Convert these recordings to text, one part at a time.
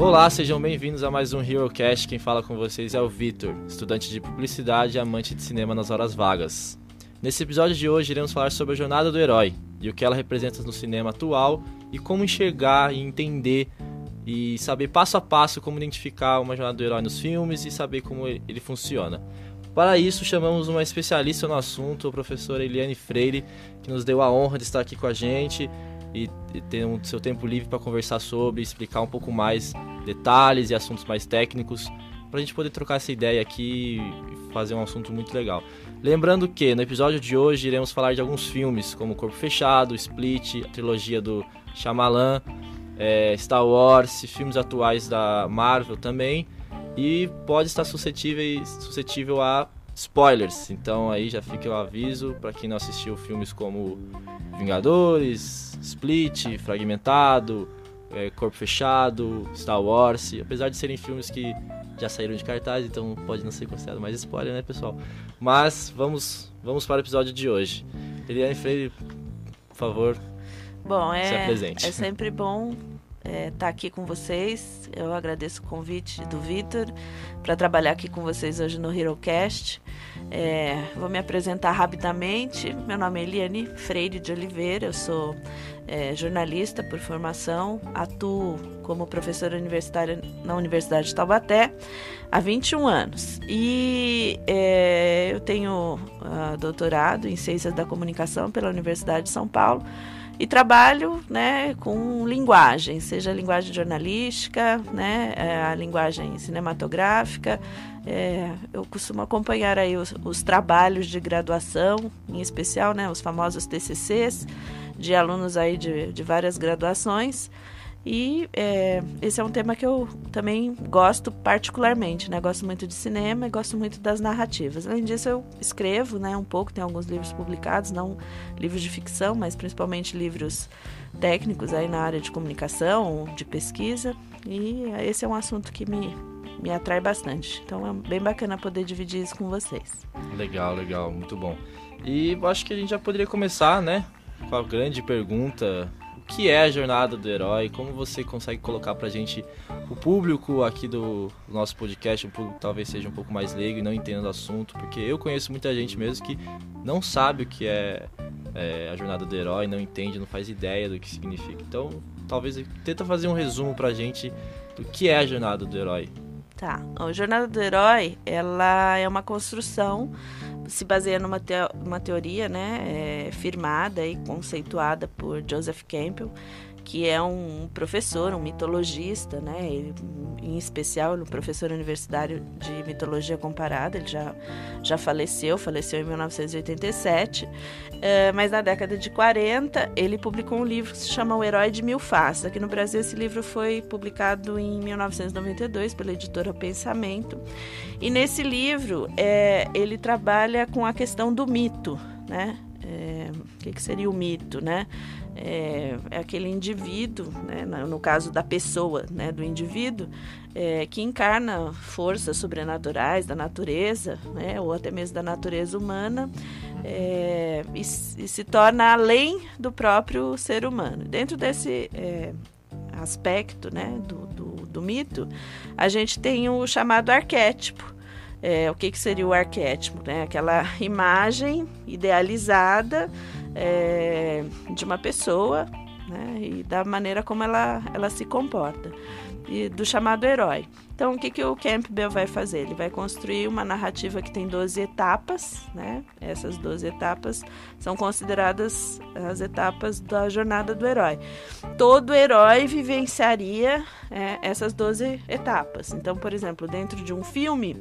Olá, sejam bem-vindos a mais um HeroCast. Quem fala com vocês é o Vitor, estudante de publicidade e amante de cinema nas horas vagas. Nesse episódio de hoje, iremos falar sobre a jornada do herói e o que ela representa no cinema atual e como enxergar e entender e saber passo a passo como identificar uma jornada do herói nos filmes e saber como ele funciona. Para isso, chamamos uma especialista no assunto, a professora Eliane Freire, que nos deu a honra de estar aqui com a gente e, ter um seu tempo livre para conversar sobre, explicar um pouco mais detalhes e assuntos mais técnicos, para a gente poder trocar essa ideia aqui e fazer um assunto muito legal. Lembrando que no episódio de hoje iremos falar de alguns filmes, como Corpo Fechado, Split, a trilogia do Shyamalan, é, Star Wars, filmes atuais da Marvel também e pode estar suscetível, suscetível a spoilers. Então aí já fica o aviso para quem não assistiu filmes como Vingadores, Split, Fragmentado, é, Corpo Fechado, Star Wars, apesar de serem filmes que já saíram de cartaz, então pode não ser considerado mais spoiler, né, pessoal? Mas vamos, vamos para o episódio de hoje. Eliane Freire, por favor, Bom, se é, apresente. é sempre bom estar é, tá aqui com vocês. Eu agradeço o convite do Vitor para trabalhar aqui com vocês hoje no HeroCast. É, vou me apresentar rapidamente. Meu nome é Eliane Freire de Oliveira, eu sou é, jornalista por formação, atuo como professora universitária na Universidade de Taubaté há 21 anos. E é, eu tenho uh, doutorado em Ciências da Comunicação pela Universidade de São Paulo e trabalho né, com linguagem, seja a linguagem jornalística, né, é, a linguagem cinematográfica. É, eu costumo acompanhar aí os, os, trabalhos de graduação, em especial né, os famosos TCCs, de alunos aí de, de várias graduações. E é, esse é um tema que eu também gosto particularmente, né? Gosto muito de cinema e gosto muito das narrativas. Além disso, eu escrevo, né? Um pouco, tem alguns livros publicados, não livros de ficção, mas principalmente livros técnicos aí na área de comunicação, de pesquisa. E esse é um assunto que me, me atrai bastante. Então é bem bacana poder dividir isso com vocês. Legal, legal, muito bom. E acho que a gente já poderia começar, né? Com a grande pergunta que é a jornada do herói, como você consegue colocar pra gente o público aqui do nosso podcast, o público talvez seja um pouco mais leigo e não entenda o assunto, porque eu conheço muita gente mesmo que não sabe o que é, é, a jornada do herói, não entende, não faz ideia do que significa. Então, talvez tenta fazer um resumo pra gente do que é a jornada do herói. Tá. A jornada do herói, ela é uma construção se baseia numa, te uma teoria né, é, firmada e conceituada por Joseph Campbell, que é um professor, um mitologista, né? Ele, em especial, um professor universitário de mitologia comparada. Ele já, já faleceu, faleceu em 1987. É, mas na década de 40, ele publicou um livro que se chama O Herói de Mil Faces. Aqui no Brasil, esse livro foi publicado em 1992 pela editora Pensamento. E nesse livro, é, ele trabalha com a questão do mito, né? É, o que, que seria o mito, né? é, é aquele indivíduo, né, no caso da pessoa, né, do indivíduo, é, que encarna forças sobrenaturais da natureza, né, ou até mesmo da natureza humana, é, e, e, se torna além do próprio ser humano. Dentro desse é, aspecto né, do, do, do, mito, a gente tem o chamado arquétipo. É, o que, que seria o arquétipo? Né? Aquela imagem idealizada é, de uma pessoa né, e da maneira como ela, ela se comporta, e do chamado herói. Então, o que, que o Campbell vai fazer? Ele vai construir uma narrativa que tem 12 etapas, né? Essas 12 etapas são consideradas as etapas da jornada do herói. Todo herói vivenciaria é, essas 12 etapas. Então, por exemplo, dentro de um filme,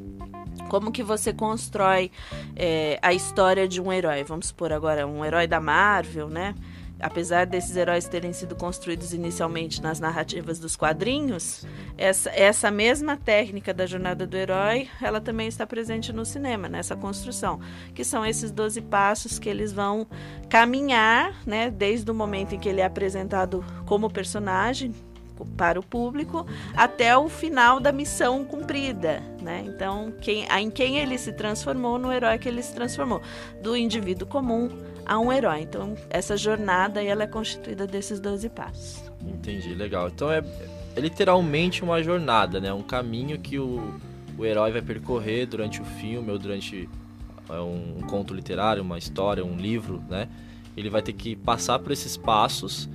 como que você constrói é, a história de um herói? Vamos supor agora um herói da Marvel, né? Apesar desses heróis terem sido construídos inicialmente nas narrativas dos quadrinhos, essa, essa mesma técnica da jornada do herói, ela também está presente no cinema, nessa construção, que são esses 12 passos que eles vão caminhar, né, desde o momento em que ele é apresentado como personagem, para o público até o final da missão cumprida, né? Então, quem, em quem ele se transformou, no herói que ele se transformou, do indivíduo comum a um herói. Então, essa jornada ela é constituída desses 12 passos. Entendi, legal. Então é é literalmente uma jornada, né? Um caminho que o, o herói vai percorrer durante o filme ou durante é, um, um conto literário, uma história, um livro, né? Ele vai ter que passar por esses passos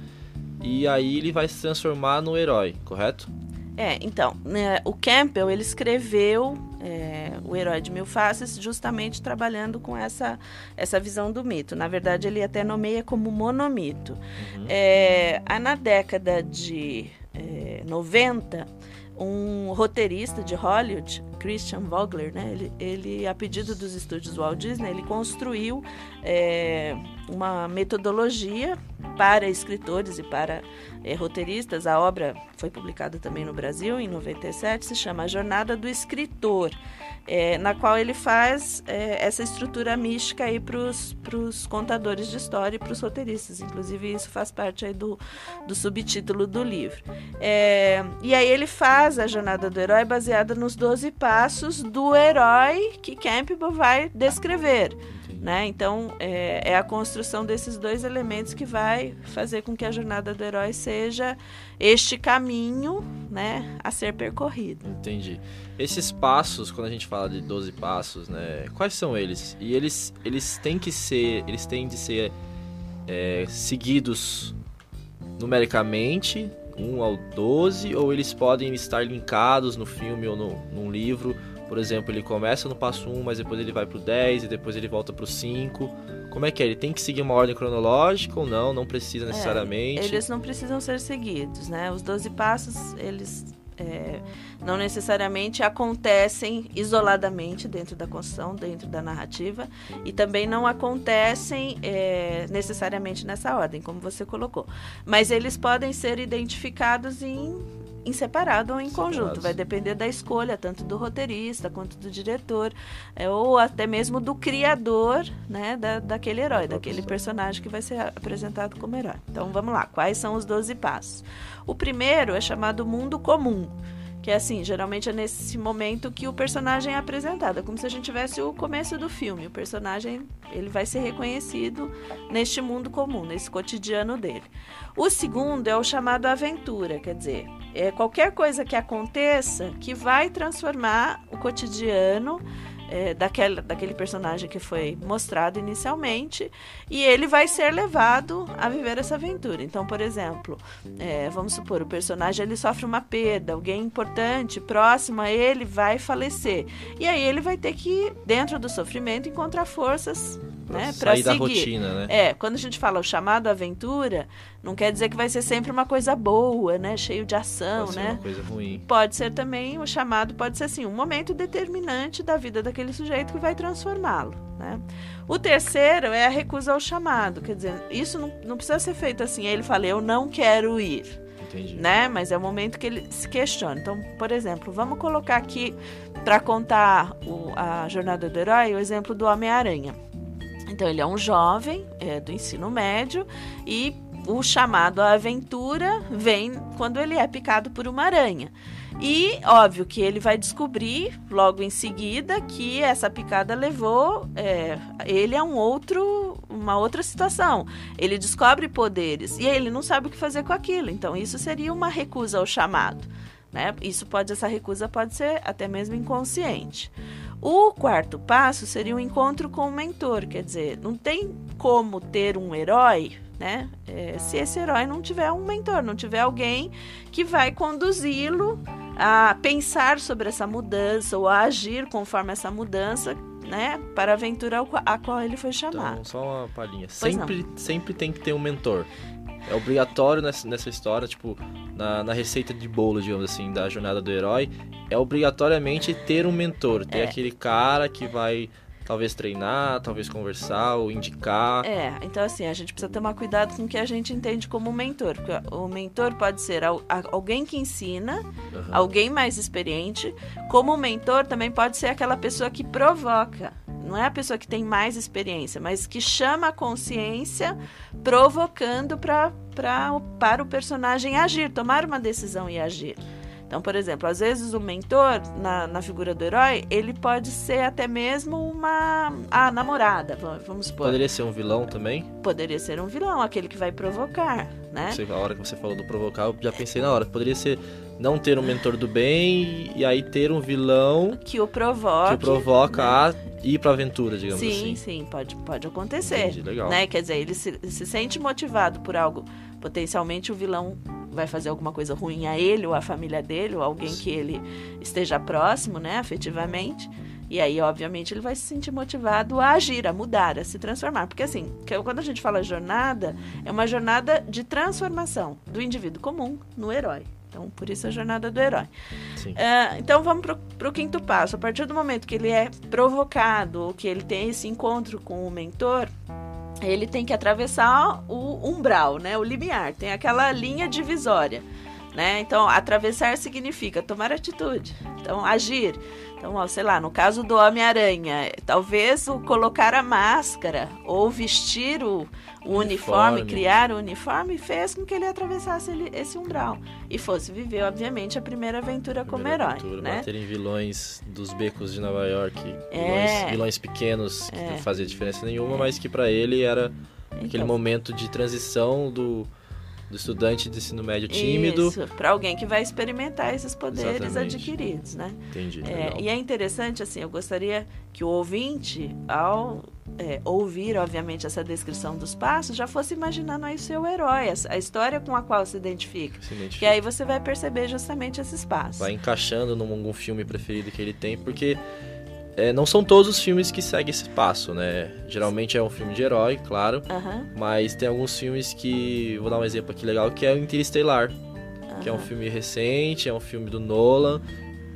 e aí ele vai se transformar no herói, correto? É, então, né, o Campbell, ele escreveu é, O Herói de Mil Faces justamente trabalhando com essa, essa visão do mito. Na verdade, ele até nomeia como monomito. Uhum. É, na década de é, 90, um roteirista de Hollywood, Christian Vogler, né? Ele, ele, a pedido dos estúdios Walt Disney, ele construiu é, uma metodologia para escritores e para é, roteiristas. A obra foi publicada também no Brasil em 97, se chama A Jornada do Escritor, é, na qual ele faz é, essa estrutura mística aí para os contadores de história e para os roteiristas. Inclusive, isso faz parte aí do, do subtítulo do livro. E aí ele faz a Jornada do Herói baseada nos 12 passos do herói que Campbell vai descrever. Né? Então, é, é, a construção desses dois elementos que vai fazer com que a jornada do herói seja este caminho né, a ser percorrido. Entendi. Esses passos, quando a gente fala de 12 passos, né, quais são eles? E eles, eles têm que ser, eles têm de ser é, seguidos numericamente, 1 ao 12, ou eles podem estar linkados no filme ou no, num livro por exemplo, ele começa no passo 1, mas depois ele vai pro 10 e depois ele volta pro 5. Como é que é? Ele tem que seguir uma ordem cronológica ou não? Não precisa é, necessariamente? É, eles não precisam ser seguidos, né? Os 12 passos, eles é, não necessariamente acontecem isoladamente dentro da construção, dentro da narrativa, e também não acontecem é, necessariamente nessa ordem, como você colocou. Mas eles podem ser identificados em em separado ou em Separados. conjunto. Vai depender da escolha, tanto do roteirista quanto do diretor, é, ou até mesmo do criador né, da, daquele herói, daquele personagem que vai ser apresentado como herói. Então vamos lá, quais são os 12 passos? O primeiro é chamado Mundo Comum. Que é assim, geralmente é nesse momento que o personagem é apresentado. É como se a gente tivesse o começo do filme. O personagem ele vai ser reconhecido neste mundo comum, nesse cotidiano dele. O segundo é o chamado aventura, quer dizer, é qualquer coisa que aconteça que vai transformar o cotidiano é, daquele, daquele personagem que foi mostrado inicialmente e ele vai ser levado a viver essa aventura. Então, por exemplo, é, vamos supor, o personagem ele sofre uma perda, alguém importante, próximo a ele vai falecer. E aí ele vai ter que, dentro do sofrimento, encontrar forças né, sair da rotina, né? É, quando a gente fala o chamado aventura, não quer dizer que vai ser sempre uma coisa boa, né? Cheio de ação, pode né? Ser uma coisa ruim. Pode ser também, o chamado pode ser assim, um momento determinante da vida daquele sujeito que vai transformá-lo, né? O terceiro é a recusa ao chamado, quer dizer, isso não, não precisa ser feito assim, ele fala, eu não quero ir. Entendi. Né? Mas é o momento que ele se questiona. Então, por exemplo, vamos colocar aqui para contar o, a jornada do herói o exemplo do Homem-Aranha. Então, ele é um jovem é, do ensino médio e o chamado à aventura vem quando ele é picado por uma aranha. E óbvio que ele vai descobrir logo em seguida que essa picada levou é, ele a um outro, uma outra situação. Ele descobre poderes e ele não sabe o que fazer com aquilo. Então isso seria uma recusa ao chamado. Né? Isso pode, essa recusa pode ser até mesmo inconsciente. O quarto passo seria um encontro com o mentor, quer dizer, não tem como ter um herói, né? É, se esse herói não tiver um mentor, não tiver alguém que vai conduzi-lo a pensar sobre essa mudança ou a agir conforme essa mudança, né, para a aventura a qual ele foi chamado. Então, só uma palhinha. sempre, sempre tem que ter um mentor. É obrigatório nessa, nessa história, tipo, na, na, receita de bolo, digamos assim, da jornada do herói, é obrigatoriamente ter um mentor, ter é. aquele cara que vai talvez treinar, talvez conversar ou indicar. É, então assim, a gente precisa tomar cuidado com o que a gente entende como mentor, porque o mentor pode ser alguém que ensina, uhum. alguém mais experiente, como mentor também pode ser aquela pessoa que provoca. Não é a pessoa que tem mais experiência, mas que chama a consciência, provocando pra, pra, para o personagem agir, tomar uma decisão e agir. Então, por exemplo, às vezes o mentor, na, na figura do herói, ele pode ser até mesmo uma a namorada, vamos supor. Poderia ser um vilão também? Poderia ser um vilão, aquele que vai provocar, né? Você, a hora que você falou do provocar, eu já pensei na hora. Poderia ser não ter um mentor do bem e aí ter um vilão que o provoca, que o provoca né? a ir para aventura, digamos sim, assim. Sim, sim, pode, pode acontecer. Entendi, legal. Né? Quer dizer, ele se, se sente motivado por algo, potencialmente o vilão vai fazer alguma coisa ruim a ele ou à família dele ou alguém que ele esteja próximo, né, afetivamente. E aí, obviamente, ele vai se sentir motivado a agir, a mudar, a se transformar. Porque, assim, quando a gente fala jornada, é uma jornada de transformação do indivíduo comum no herói. Então, por isso a jornada do herói. Uh, então, vamos para o quinto passo. A partir do momento que ele é provocado, ou que ele tem esse encontro com o mentor, ele tem que atravessar o umbral, né? O limiar. Tem aquela linha divisória. Né? Então, atravessar significa tomar atitude, então agir. Então, ó, sei lá, no caso do Homem-Aranha, talvez o colocar a máscara ou vestir o, o uniforme. uniforme, criar o uniforme, fez com que ele atravessasse esse umbral e fosse viver, obviamente, a primeira aventura como primeira herói. Aventura, né? Bater em vilões dos becos de Nova York, é, vilões, vilões pequenos que é. não fazia diferença nenhuma, mas que para ele era então, aquele momento de transição do do estudante de ensino médio tímido. Isso, para alguém que vai experimentar esses poderes Exatamente. adquiridos, né? Entendi. É, e é interessante, assim, eu gostaria que o ouvinte, ao é, ouvir, obviamente, essa descrição dos passos, já fosse imaginando aí seu herói, a história com a qual se identifica. Se identifica. Que aí você vai perceber justamente esses passos. Vai encaixando num algum filme preferido que ele tem, porque é, não são todos os filmes que seguem esse passo, né? Geralmente é um filme de herói, claro. Mas tem alguns filmes que. Vou dar um exemplo aqui legal, que é o Interestelar. Que é um filme recente, é um filme do Nolan.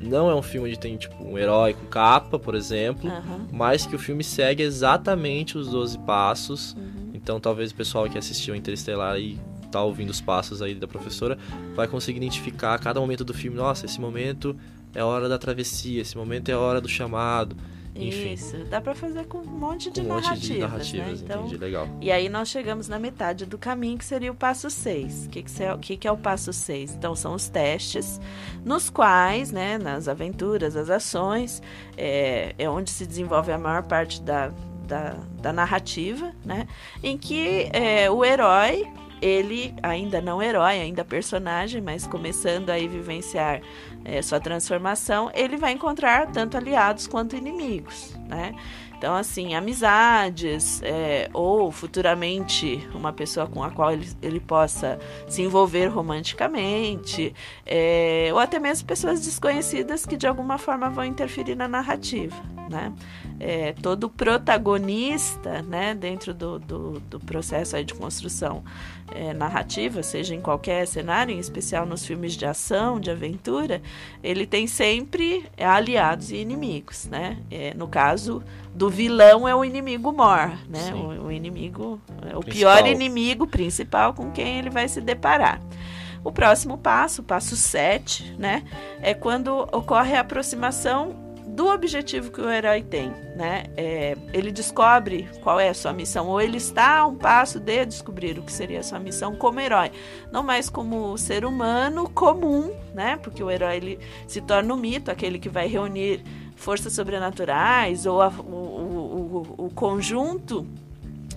Não é um filme onde tem, tipo, um herói com capa, por exemplo. Mas que o filme segue exatamente os 12 passos. Uhum. Então talvez o pessoal que assistiu Interestelar e tá ouvindo os passos aí da professora vai conseguir identificar a cada momento do filme. Nossa, esse momento é a hora da travessia, esse momento é a hora do chamado. Enfim. Isso, dá para fazer com um monte de um narrativas. Monte de narrativas, né? então, entendi, legal. E aí nós chegamos na metade do caminho, que seria o passo 6. O que, que, é, que, que é o passo 6? Então, são os testes, nos quais, né, nas aventuras, as ações, é, é onde se desenvolve a maior parte da, da, da narrativa, né? Em que é, o herói ele ainda não herói, ainda personagem, mas começando a vivenciar é, sua transformação, ele vai encontrar tanto aliados quanto inimigos, né? Então, assim, amizades, é, ou futuramente uma pessoa com a qual ele, ele possa se envolver romanticamente, é, ou até mesmo pessoas desconhecidas que de alguma forma vão interferir na narrativa, né? É, todo protagonista, né, dentro do, do, do processo de construção é, narrativa, seja em qualquer cenário, em especial nos filmes de ação, de aventura, ele tem sempre aliados e inimigos, né? É, no caso do vilão é o inimigo mor, né? O, o, inimigo, é o principal. pior inimigo principal com quem ele vai se deparar. O próximo passo, o passo 7, né, é quando ocorre a aproximação do objetivo que o herói tem, né? É, ele descobre qual é a sua missão, ou ele está a um passo de descobrir o que seria a sua missão como herói, não mais como ser humano comum, né? Porque o herói ele se torna um mito, aquele que vai reunir forças sobrenaturais ou a, o, o, o, o conjunto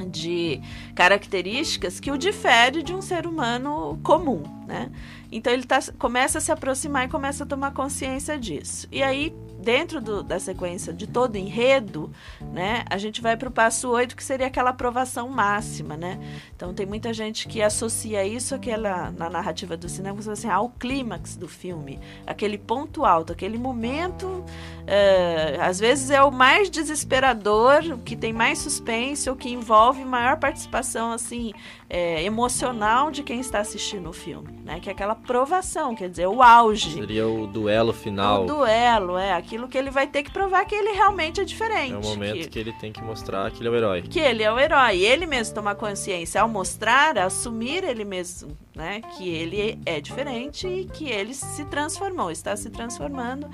de características que o difere de um ser humano comum, né? Então ele tá, começa a se aproximar e começa a tomar consciência disso. E aí dentro do, da sequência de todo enredo, né, a gente vai para o passo 8, que seria aquela aprovação máxima, né? Então tem muita gente que associa isso àquela, na narrativa do cinema assim, ao clímax do filme, aquele ponto alto, aquele momento, uh, às vezes é o mais desesperador, o que tem mais suspense, o que envolve maior participação assim é, emocional de quem está assistindo o filme, né? Que é aquela aprovação, quer dizer, o auge. Seria o duelo final. O duelo, é aquilo que ele vai ter que provar que ele realmente é diferente. É o momento que, que ele tem que mostrar que ele é o herói. Que ele é o herói. Ele mesmo tomar consciência ao mostrar, assumir ele mesmo, né? Que ele é diferente e que ele se transformou, está se transformando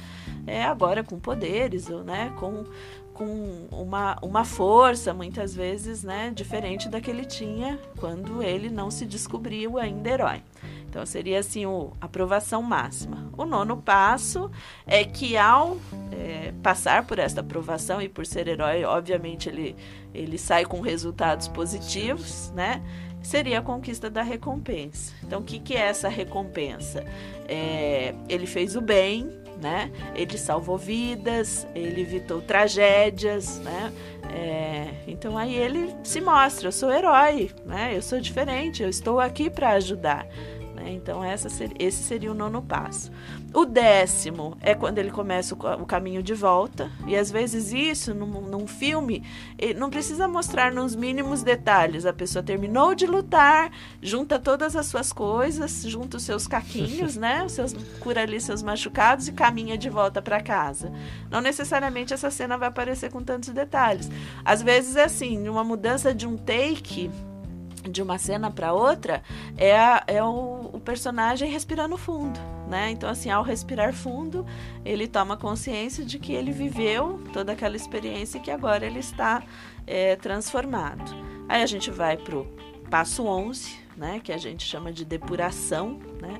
é, agora com poderes, né? Com com uma, uma força, muitas vezes, né, diferente da que ele tinha quando ele não se descobriu ainda herói. Então seria assim o aprovação máxima. O nono passo é que ao é, passar por esta aprovação e por ser herói, obviamente ele, ele sai com resultados positivos, né? Seria a conquista da recompensa. Então, o que, que é essa recompensa? É, ele fez o bem, né? Ele salvou vidas, ele evitou tragédias, né? É, então aí ele se mostra, eu sou herói, né? Eu sou diferente, eu estou aqui para ajudar. Né? Então, essa ser, esse seria o nono passo. O décimo é quando ele começa o, o caminho de volta, e às vezes isso, num, num filme, não precisa mostrar nos mínimos detalhes. A pessoa terminou de lutar, junta todas as suas coisas, junta os seus caquinhos, né? Os seus, cura ali seus machucados e caminha de volta para casa. Não necessariamente essa cena vai aparecer com tantos detalhes. Às vezes é assim, uma mudança de um take de uma cena para outra é, é o, o, personagem respirando fundo, né? Então, assim, ao respirar fundo, ele toma consciência de que ele viveu toda aquela experiência e que agora ele está é, transformado. Aí a gente vai pro passo 11, né? Que a gente chama de depuração, né?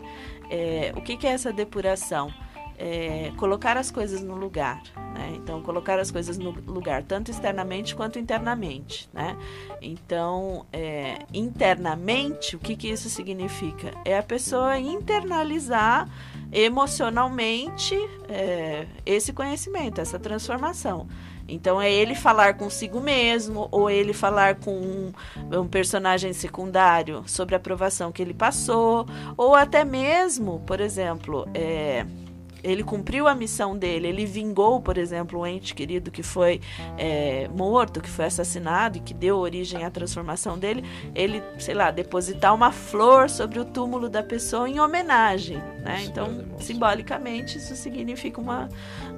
É, o que, que é essa depuração? É, colocar as coisas no lugar. Né? Então, colocar as coisas no lugar, tanto externamente quanto internamente. Né? Então, é, internamente, o que, que isso significa? É a pessoa internalizar emocionalmente é, esse conhecimento, essa transformação. Então é ele falar consigo mesmo, ou ele falar com um, um, personagem secundário sobre a aprovação que ele passou, ou até mesmo, por exemplo, é, ele cumpriu a missão dele, ele vingou, por exemplo, um ente querido que foi é, morto, que foi assassinado e que deu origem à transformação dele, ele, sei lá, depositar uma flor sobre o túmulo da pessoa em homenagem, né? Então, simbolicamente, isso significa uma,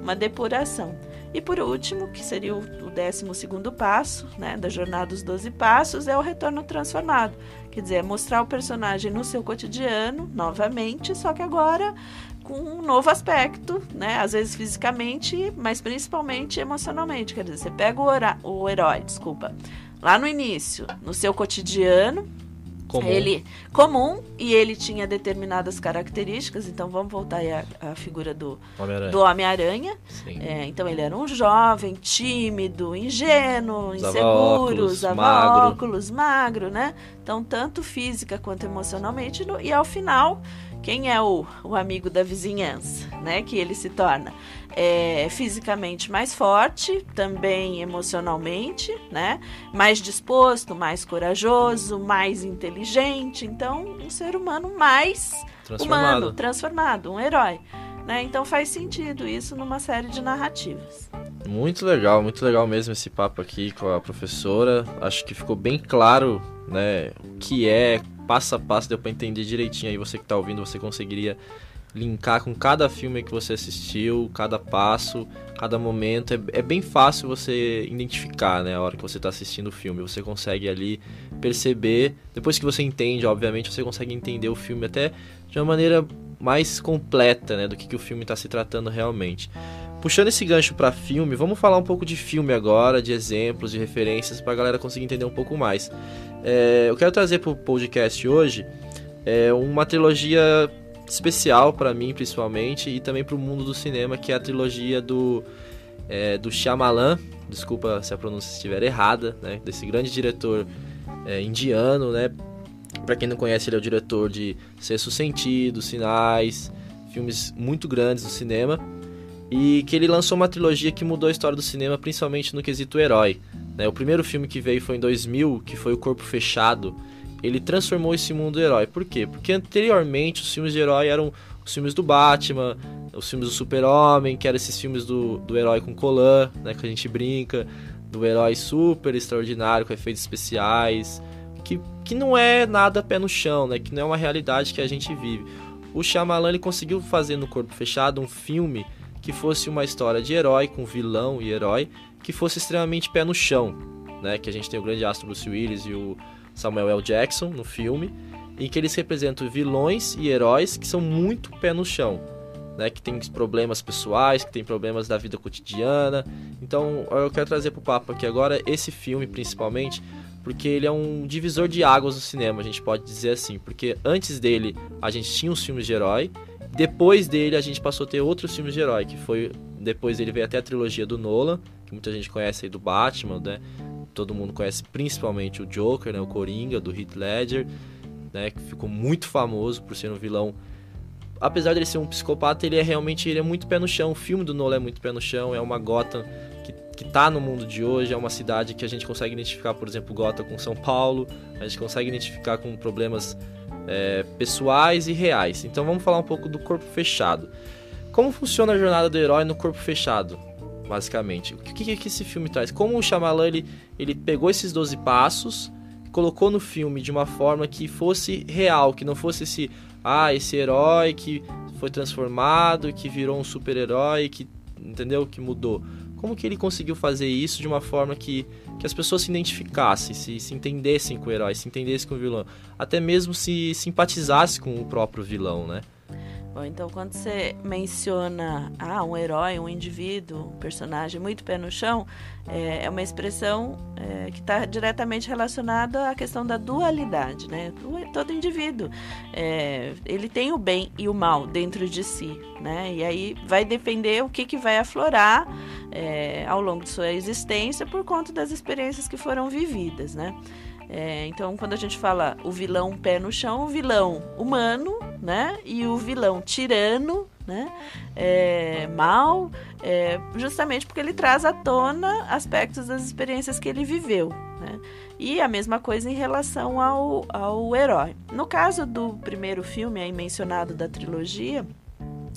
uma depuração. E por último, que seria o décimo segundo passo, né, da jornada dos doze passos, é o retorno transformado. Quer dizer, é mostrar o personagem no seu cotidiano, novamente, só que agora com um novo aspecto, né? Às vezes fisicamente, mas principalmente emocionalmente. Quer dizer, você pega o, o herói, desculpa, lá no início, no seu cotidiano, comum. ele comum e ele tinha determinadas características. Então vamos voltar aí à, à figura do Homem-Aranha. Homem-Aranha. É, então ele era um jovem, tímido, ingênuo, usava inseguro, óculos, usava magro. óculos, magro, né? Então tanto física quanto emocionalmente. E ao final quem é o, o amigo da vizinhança, né? Que ele se torna é, fisicamente mais forte, também emocionalmente, né? Mais disposto, mais corajoso, mais inteligente. Então, um ser humano mais transformado. humano, transformado, um herói. Né? Então faz sentido isso numa série de narrativas. Muito legal, muito legal mesmo esse papo aqui com a professora. Acho que ficou bem claro, né, o que é, passo a passo, deu para entender direitinho aí você que está ouvindo, você conseguiria linkar com cada filme que você assistiu, cada passo, cada momento. É, é bem fácil você identificar, né, a hora que você está assistindo o filme. Você consegue ali perceber, depois que você entende, obviamente, você consegue entender o filme até de uma maneira mais completa, né, do que, que o filme está se tratando realmente. Puxando esse gancho para filme, vamos falar um pouco de filme agora, de exemplos, de referências, para a galera conseguir entender um pouco mais. É, eu quero trazer para o podcast hoje é, uma trilogia especial para mim, principalmente, e também para o mundo do cinema, que é a trilogia do, é, do Shyamalan, desculpa se a pronúncia estiver errada, né, desse grande diretor é, indiano, né, para quem não conhece, ele é o diretor de Sexto Sentido, Sinais, filmes muito grandes do cinema. E que ele lançou uma trilogia que mudou a história do cinema, principalmente no quesito herói. Né? O primeiro filme que veio foi em 2000, que foi O Corpo Fechado. Ele transformou esse mundo herói. Por quê? Porque anteriormente os filmes de herói eram os filmes do Batman, os filmes do Super-Homem, que eram esses filmes do, do herói com colã, né, que a gente brinca, do herói super extraordinário, com efeitos especiais, que, que não é nada pé no chão, né? Que não é uma realidade que a gente vive. O Shyamalan ele conseguiu fazer no Corpo Fechado um filme que fosse uma história de herói com vilão e herói que fosse extremamente pé no chão, né? Que a gente tem o grande astro Bruce Willis e o Samuel L. Jackson no filme, em que eles representam vilões e heróis que são muito pé no chão, né? Que tem problemas pessoais, que tem problemas da vida cotidiana. Então, eu quero trazer para o papo aqui agora esse filme principalmente porque ele é um divisor de águas no cinema, a gente pode dizer assim. Porque antes dele a gente tinha os filmes de herói depois dele a gente passou a ter outros filmes de herói, que foi depois dele veio até a trilogia do Nolan, que muita gente conhece aí do Batman, né? Todo mundo conhece principalmente o Joker, né? O Coringa do Heath Ledger, né? Que ficou muito famoso por ser um vilão apesar de ele ser um psicopata, ele é realmente ele é muito pé no chão. O filme do Nolan é muito pé no chão, é uma Gotham que, que tá no mundo de hoje, é uma cidade que a gente consegue identificar, por exemplo, Gotham com São Paulo, a gente consegue identificar com problemas é, pessoais e reais. Então vamos falar um pouco do corpo fechado. Como funciona a jornada do herói no corpo fechado, basicamente? O que, que, esse filme traz? Como o Shyamalan ele, ele pegou esses 12 passos, colocou no filme de uma forma que fosse real, que não fosse esse ah, esse herói que foi transformado, que virou um super-herói, que entendeu? Que mudou. Como que ele conseguiu fazer isso de uma forma que, que as pessoas se identificassem, se, se entendessem com o herói, se entendessem com o vilão, até mesmo se simpatizassem com o próprio vilão, né? Bom, então quando você menciona ah, um herói, um indivíduo, um personagem muito pé no chão, é, é uma expressão é, que está diretamente relacionada à questão da dualidade, né? Todo indivíduo, é, ele tem o bem e o mal dentro de si, né? E aí vai depender o que, que vai aflorar é, ao longo de sua existência por conta das experiências que foram vividas, né? É, então, quando a gente fala o vilão pé no chão, o vilão humano, né? E o vilão tirano, né? É, mal, é, justamente porque ele traz à tona aspectos das experiências que ele viveu, né? E a mesma coisa em relação ao, ao herói. No caso do primeiro filme aí mencionado da trilogia,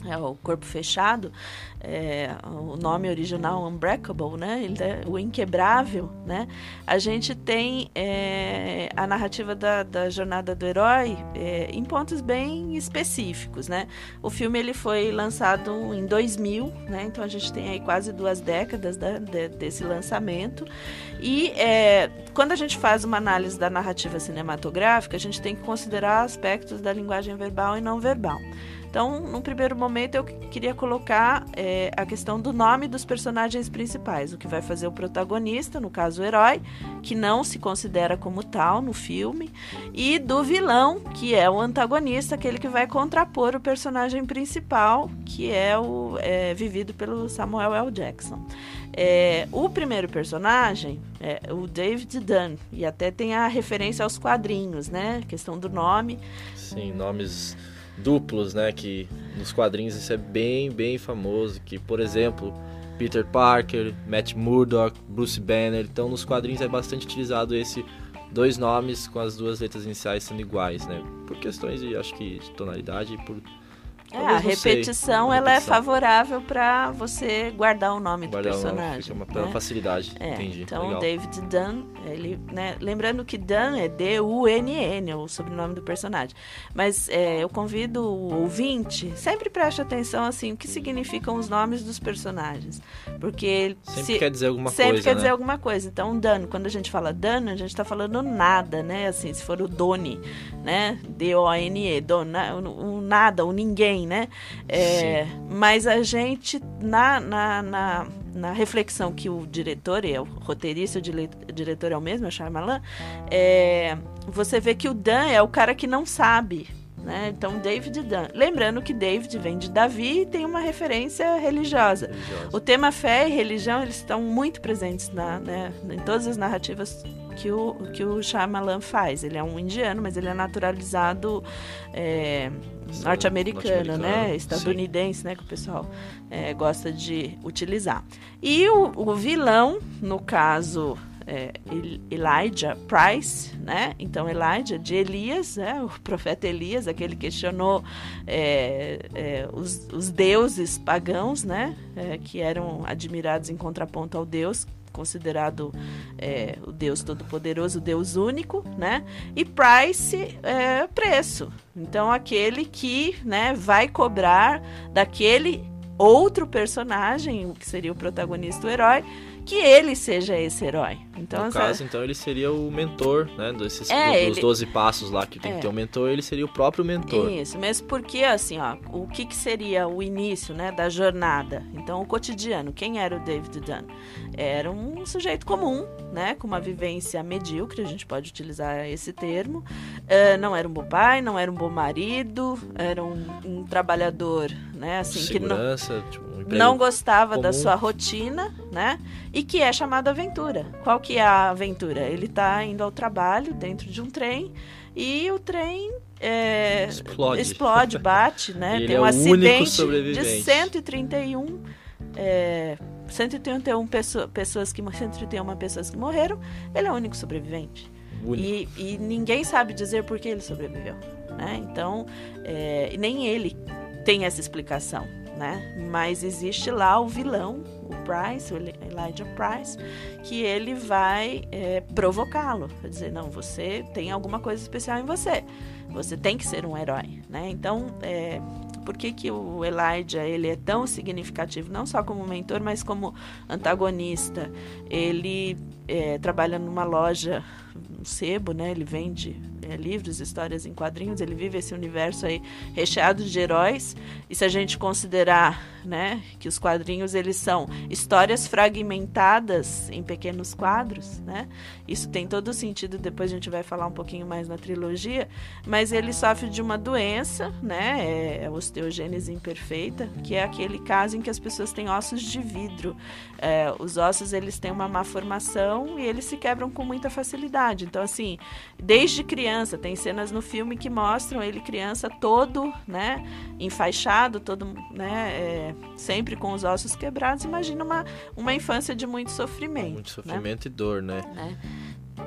é o corpo fechado, é, o nome original Unbreakable, né? Ele é o inquebrável, né? A gente tem é, a narrativa da, da, jornada do herói é, em pontos bem específicos, né? O filme ele foi lançado em 2000, né? Então a gente tem aí quase duas décadas da, de, desse lançamento e é, quando a gente faz uma análise da narrativa cinematográfica, a gente tem que considerar aspectos da linguagem verbal e não verbal. Então, no primeiro momento, eu queria colocar é, a questão do nome dos personagens principais, o que vai fazer o protagonista, no caso o herói, que não se considera como tal no filme, e do vilão, que é o antagonista, aquele que vai contrapor o personagem principal, que é o é, vivido pelo Samuel L. Jackson. É, o primeiro personagem é o David Dunn, e até tem a referência aos quadrinhos, né? A questão do nome. Sim, nomes duplos, né? Que nos quadrinhos isso é bem, bem famoso. Que, por exemplo, Peter Parker, Matt Murdock, Bruce Banner. Então, nos quadrinhos é bastante utilizado esse dois nomes com as duas letras iniciais sendo iguais, né? Por questões de, acho que, de tonalidade e por é, a repetição, ela é favorável para você guardar o nome guardar do personagem. Uma, né? facilidade, é, entendi. Então, Legal. David Dunn, ele, né, lembrando que Dunn é D-U-N-N, o sobrenome do personagem. Mas é, eu convido o ouvinte, sempre preste atenção, assim, o que significam os nomes dos personagens. Porque... Sempre se, quer dizer alguma sempre coisa, Sempre quer né? dizer alguma coisa. Então, Dunn, quando a gente fala Dunn, a gente está falando nada, né? Assim, se for o Doni, né? D-O-N-E, Don, o, o nada, o ninguém, né? É, mas a gente, na, na, na, na, reflexão que o diretor, é o roteirista, o diretor é o mesmo, é o Shyamalan, é, você vê que o Dan é o cara que não sabe, né? Então, David Dan. Lembrando que David vem de Davi e tem uma referência religiosa. religiosa. O tema fé e religião eles estão muito presentes na, né, em todas as narrativas que o, que o Shyamalan faz. Ele é um indiano, mas ele é naturalizado é, norte-americano, né? Estadunidense, sim. né? Que o pessoal é, gosta de utilizar. E o, o vilão, no caso é, Elijah Price, né? Então Elijah de Elias, né? O profeta Elias, aquele que questionou é, é, os, os, deuses pagãos, né? É, que eram admirados em contraponto ao Deus considerado é, o Deus Todo-Poderoso, o Deus único, né? E price é preço. Então aquele que, né, vai cobrar daquele outro personagem, que seria o protagonista, o herói, que ele seja esse herói. Então, no essa... caso, então ele seria o mentor, né? Desses, é, dos ele... 12 passos lá que tem é. que ter um mentor, ele seria o próprio mentor. Isso, mesmo porque, assim, ó, o que, que seria o início, né, da jornada? Então, o cotidiano, quem era o David Dunn? Era um sujeito comum, né, com uma vivência medíocre, a gente pode utilizar esse termo. Uh, não era um bom pai, não era um bom marido, era um, um trabalhador, né, assim Segurança, que não, tipo, um não gostava comum. da sua rotina, né, e que é chamado aventura. Qual que é a aventura? Ele está indo ao trabalho dentro de um trem e o trem é, explode. explode, bate, né? Ele Tem é um único acidente de sobrevivente. 131 é, 131 pessoa, pessoas que 131 pessoas que morreram, ele é o único sobrevivente. Único. E, e ninguém sabe dizer por que ele sobreviveu, né? Então, é, nem ele tem essa explicação, né? Mas existe lá o vilão, o Price, o Eli- Elijah Price, que ele vai é, provocá-lo, vai dizer não, você tem alguma coisa especial em você, você tem que ser um herói, né? Então, é, por que, que o Elijah ele é tão significativo, não só como mentor, mas como antagonista? Ele é, trabalha numa loja, um sebo, né? Ele vende é, livros, histórias em quadrinhos, ele vive esse universo aí recheado de heróis. E se a gente considerar, né, que os quadrinhos eles são histórias fragmentadas em pequenos quadros, né? Isso tem todo o sentido, depois a gente vai falar um pouquinho mais na trilogia, mas ele sofre de uma doença, né? É a osteogênese imperfeita, que é aquele caso em que as pessoas têm ossos de vidro. É, os ossos eles têm uma má formação e eles se quebram com muita facilidade. Então, assim, desde criança, tem cenas no filme que mostram ele criança todo, né, enfaixado, todo, né, é, sempre com os ossos quebrados. Imagina uma, uma infância de muito sofrimento. Muito né? sofrimento e dor, né? né?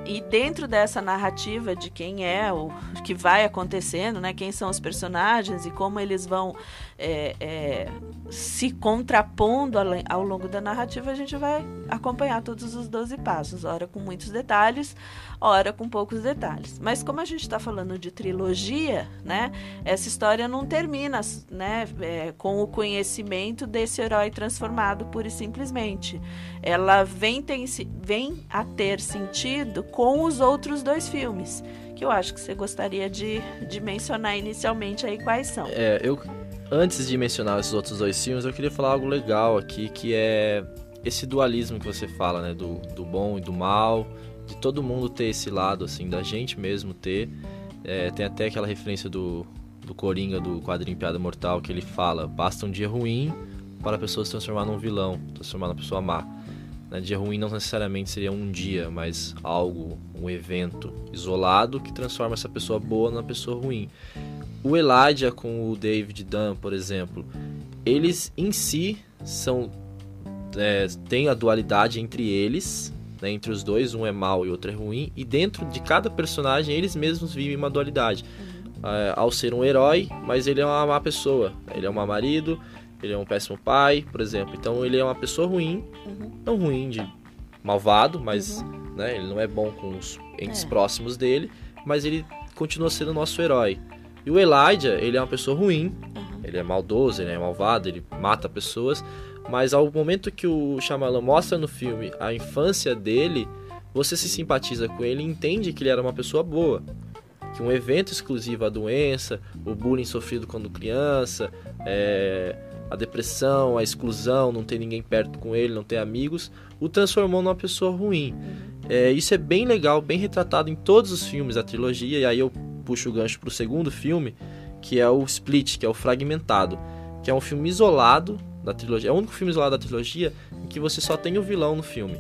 E dentro dessa narrativa de quem é o que vai acontecendo, né? Quem são os personagens e como eles vão é, é, se contrapondo ao, longo da narrativa, a gente vai acompanhar todos os 12 passos, ora com muitos detalhes, ora com poucos detalhes. Mas como a gente está falando de trilogia, né? Essa história não termina, né? é, com o conhecimento desse herói transformado pura e simplesmente. Ela vem, vem a ter sentido com os outros dois filmes, que eu acho que você gostaria de, de mencionar inicialmente aí quais são. É, eu antes de mencionar esses outros dois filmes, eu queria falar algo legal aqui, que é esse dualismo que você fala, né, do, do bom e do mal, de todo mundo ter esse lado, assim, da gente mesmo ter. É, tem até aquela referência do, do Coringa, do quadrinho Piada Mortal, que ele fala, basta um dia ruim para a pessoa se transformar num vilão, transformar numa pessoa má. Né? Dia ruim não necessariamente seria um dia, mas algo, um evento isolado que transforma essa pessoa boa numa pessoa ruim. O Elijah com o David Dunn, por exemplo, eles em si são é, tem a dualidade entre eles, né, entre os dois, um é mau e outro é ruim, e dentro de cada personagem eles mesmos vivem uma dualidade. É, ao ser um herói, mas ele é uma má pessoa. Ele é um marido, ele é um péssimo pai, por exemplo. Então ele é uma pessoa ruim, Uhum. não ruim de malvado, mas né, ele não é bom com os entes É. próximos dele, mas ele continua sendo nosso herói. E o Elijah, ele é uma pessoa ruim, Uhum. ele é maldoso, ele é malvado, ele mata pessoas, mas ao momento que o Shyamalan mostra no filme a infância dele, você se simpatiza com ele e entende que ele era uma pessoa boa. Que um evento exclusivo, a doença, o bullying sofrido quando criança, é, a depressão, a exclusão, não ter ninguém perto com ele, não ter amigos, o transformou numa pessoa ruim. É, isso é bem legal, bem retratado em todos os filmes da trilogia, e aí eu puxo o gancho pro segundo filme, que é o Split, que é o Fragmentado, que é um filme isolado da trilogia. É o único filme isolado da trilogia em que você só tem o vilão no filme.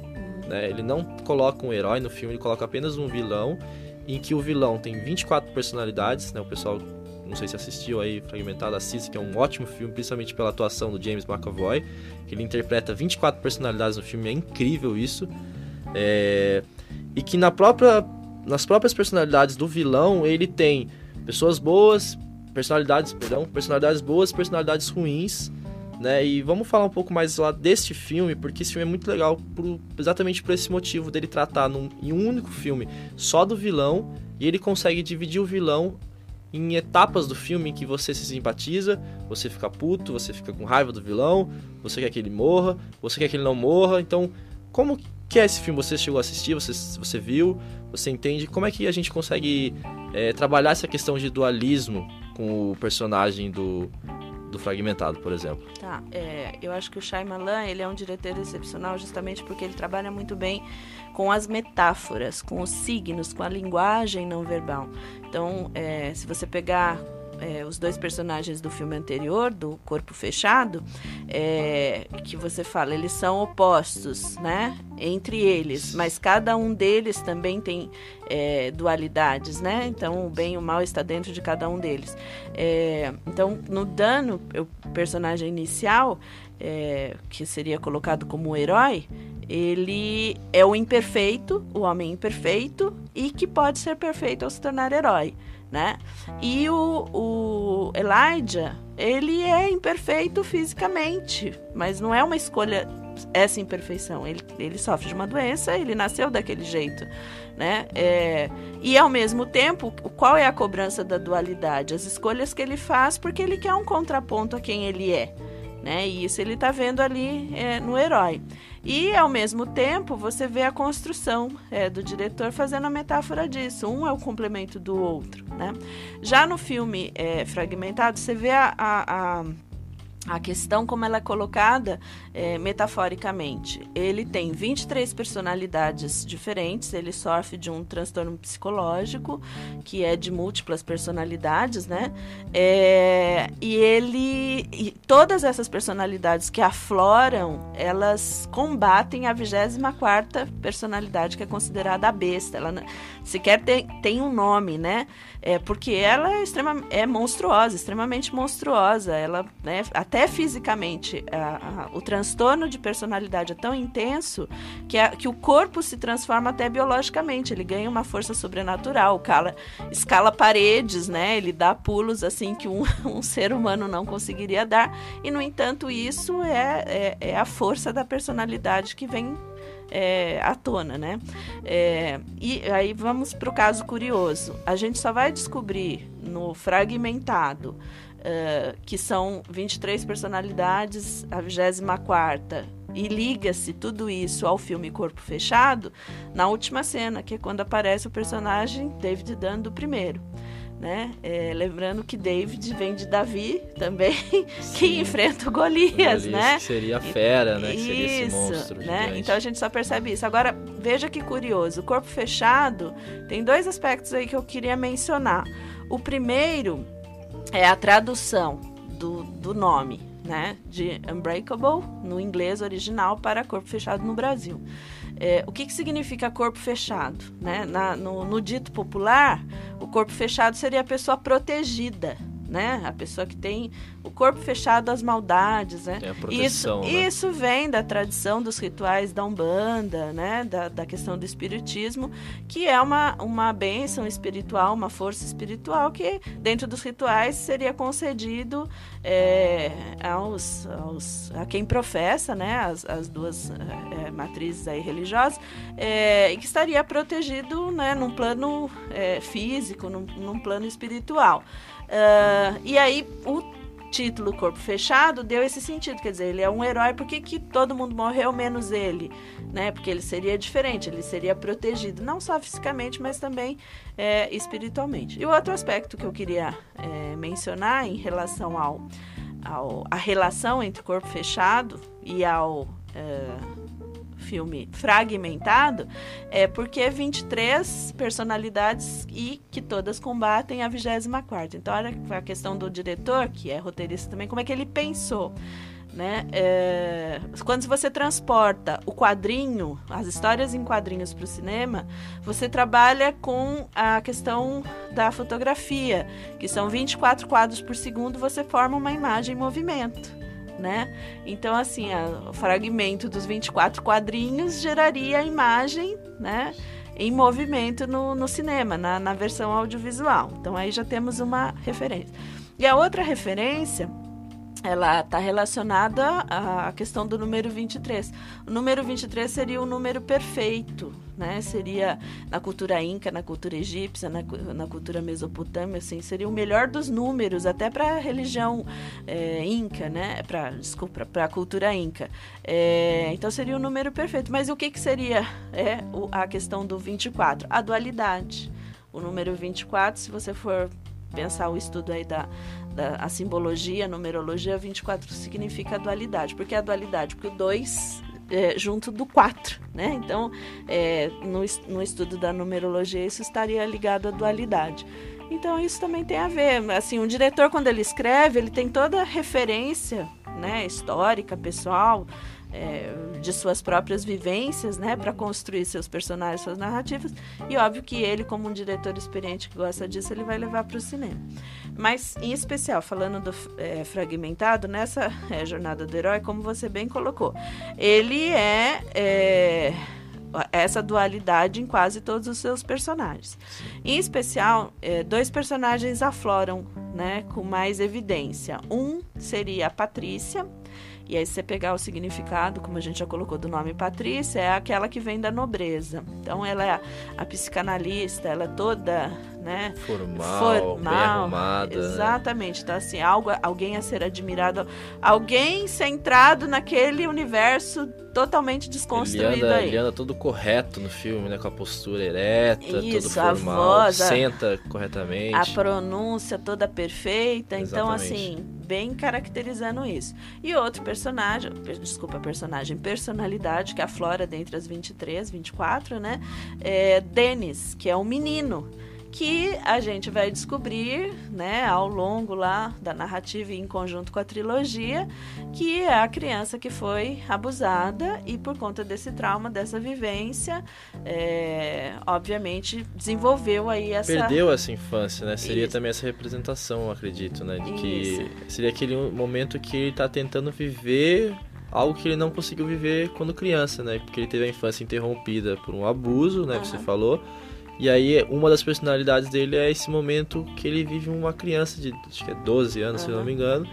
Né? Ele não coloca um herói no filme, ele coloca apenas um vilão, em que o vilão tem 24 personalidades, né? O pessoal, não sei se assistiu aí, Fragmentado, assiste, que é um ótimo filme, principalmente pela atuação do James McAvoy, que ele interpreta 24 personalidades no filme, é incrível isso. É, E que na própria, nas próprias personalidades do vilão, ele tem pessoas boas, personalidades, perdão, personalidades boas, personalidades ruins, né? E vamos falar um pouco mais lá deste filme, porque esse filme é muito legal por, exatamente por esse motivo dele tratar num, em um único filme só do vilão e ele consegue dividir o vilão em etapas do filme em que você se simpatiza, você fica puto, você fica com raiva do vilão, você quer que ele morra, você quer que ele não morra. Então, como que é esse filme? Você chegou a assistir, você, você viu, você entende? Como é que a gente consegue é, trabalhar essa questão de dualismo com o personagem do, do Fragmentado, por exemplo. Tá, é, eu acho que o Shyamalan, ele é um diretor excepcional justamente porque ele trabalha muito bem com as metáforas, com os signos, com a linguagem não verbal. Então, é, se você pegar é, os dois personagens do filme anterior, do Corpo Fechado, é, que você fala, eles são opostos, né? Entre eles, mas cada um deles também tem é, dualidades, né? Então o bem e o mal está dentro de cada um deles. É, então, no dano, o personagem inicial, é, que seria colocado como herói, ele é o imperfeito, o homem imperfeito, e que pode ser perfeito ao se tornar herói né? E o, o Elijah, ele é imperfeito fisicamente, mas não é uma escolha essa imperfeição. Ele, ele sofre de uma doença, ele nasceu daquele jeito, né? É, e ao mesmo tempo, qual é a cobrança da dualidade? As escolhas que ele faz porque ele quer um contraponto a quem ele é, né? E isso ele está vendo ali é, no herói. E, ao mesmo tempo, você vê a construção é, do diretor fazendo a metáfora disso. Um é o complemento do outro. Né? Já no filme é, fragmentado, você vê a, a, a a questão como ela é colocada é, metaforicamente. Ele tem 23 personalidades diferentes, ele sofre de um transtorno psicológico, que é de múltiplas personalidades, né? É, e ele. E todas essas personalidades que afloram, elas combatem a 24 personalidade, que é considerada a besta. Ela sequer tem, tem um nome, né? É, porque ela é, extrema, é monstruosa, extremamente monstruosa. Ela, né, até fisicamente, a, a, o transtorno de personalidade é tão intenso que, a, que o corpo se transforma até biologicamente. Ele ganha uma força sobrenatural, cala, escala paredes, né? Ele dá pulos assim que um, um ser humano não conseguiria dar. E, no entanto, isso é, é, é a força da personalidade que vem é, à tona, né? É, e aí vamos para o caso curioso. A gente só vai descobrir no fragmentado uh, que são 23 personalidades, a 24 e liga-se tudo isso ao filme Corpo Fechado na última cena, que é quando aparece o personagem David Dunn do primeiro né? É, lembrando que David vem de Davi também, Sim. que enfrenta o Golias, Golias né? Que seria a fera, né? Isso, que seria esse monstro né? Então a gente só percebe isso. Agora, veja que curioso, o corpo fechado tem dois aspectos aí que eu queria mencionar. O primeiro é a tradução do, do nome, né? De Unbreakable, no inglês original, para corpo fechado no Brasil. É, o que, que significa corpo fechado? Né? Na, no, no dito popular, o corpo fechado seria a pessoa protegida, né? A pessoa que tem o corpo fechado às maldades, né? Tem a proteção, isso, né? isso vem da tradição dos rituais da Umbanda, né? Da, da questão do espiritismo, que é uma, uma bênção espiritual, uma força espiritual que dentro dos rituais seria concedido é, aos, aos, a quem professa, né? As, as duas é, matrizes aí religiosas, é, e que estaria protegido, né? Num plano é, físico, num, num plano espiritual. Uh, e aí, o título Corpo Fechado deu esse sentido, quer dizer, ele é um herói, por que, que todo mundo morreu menos ele? Né? Porque ele seria diferente, ele seria protegido, não só fisicamente, mas também é, espiritualmente. E o outro aspecto que eu queria é, mencionar em relação ao, ao a relação entre corpo fechado e ao é, filme fragmentado é porque 23 personalidades e que todas combatem a 24 Então, a questão do diretor, que é roteirista também, como é que ele pensou. Né? É, quando você transporta o quadrinho, as histórias em quadrinhos para o cinema, você trabalha com a questão da fotografia, que são 24 quadros por segundo, você forma uma imagem em movimento né? Então, assim, a, o fragmento dos 24 quadrinhos geraria a imagem, né? Em movimento no, no cinema, na, na versão audiovisual. Então, aí já temos uma referência. E a outra referência ela está relacionada à questão do número 23. O número 23 seria o número perfeito, né? Seria na cultura inca, na cultura egípcia, na, na cultura mesopotâmia, assim, seria o melhor dos números, até para a religião é, inca, né? Pra, desculpa, para a cultura inca. É, então seria o número perfeito. Mas o que, que seria é, a questão do 24? A dualidade. O número 24, se você for pensar o estudo aí da, da a simbologia, a numerologia, 24 significa a dualidade. Por que a dualidade? Porque o 2 é, junto do 4, né? Então, é, no, no estudo da numerologia, isso estaria ligado à dualidade. Então, isso também tem a ver. Assim, um diretor, quando ele escreve, ele tem toda referência né, histórica, pessoal, é, de suas próprias vivências, né, para construir seus personagens, suas narrativas. E óbvio que ele, como um diretor experiente que gosta disso, ele vai levar para o cinema. Mas, em especial, falando do é, fragmentado, nessa é, jornada do herói, como você bem colocou, ele é, é essa dualidade em quase todos os seus personagens. Em especial, é, dois personagens afloram né, com mais evidência. Um seria a Patrícia, e aí, se você pegar o significado, como a gente já colocou do nome Patrícia, é aquela que vem da nobreza. Então, ela é a, a psicanalista, ela é toda né? Formal, Formal bem arrumada. Exatamente. Então, assim, algo, alguém a ser admirado, alguém centrado naquele universo totalmente desconstruído ele anda, aí. Ele anda todo correto no filme, né? Com a postura ereta, Isso, todo formal, a voz, senta corretamente. A pronúncia toda perfeita. Exatamente. Então, assim, bem caracterizando isso. E outro personagem, desculpa, personagem, personalidade que aflora dentre as 23, 24, né? É Denis, que é um menino que a gente vai descobrir, né, ao longo lá da narrativa e em conjunto com a trilogia, que é a criança que foi abusada e por conta desse trauma, dessa vivência, é, obviamente desenvolveu aí essa perdeu essa infância, né? Seria Isso. também essa representação, acredito, né, de que Isso. seria aquele momento que ele está tentando viver algo que ele não conseguiu viver quando criança, né? Porque ele teve a infância interrompida por um abuso, né? Uhum. Que você falou. E aí, uma das personalidades dele é esse momento que ele vive uma criança de acho que é 12 anos, uhum. se não me engano,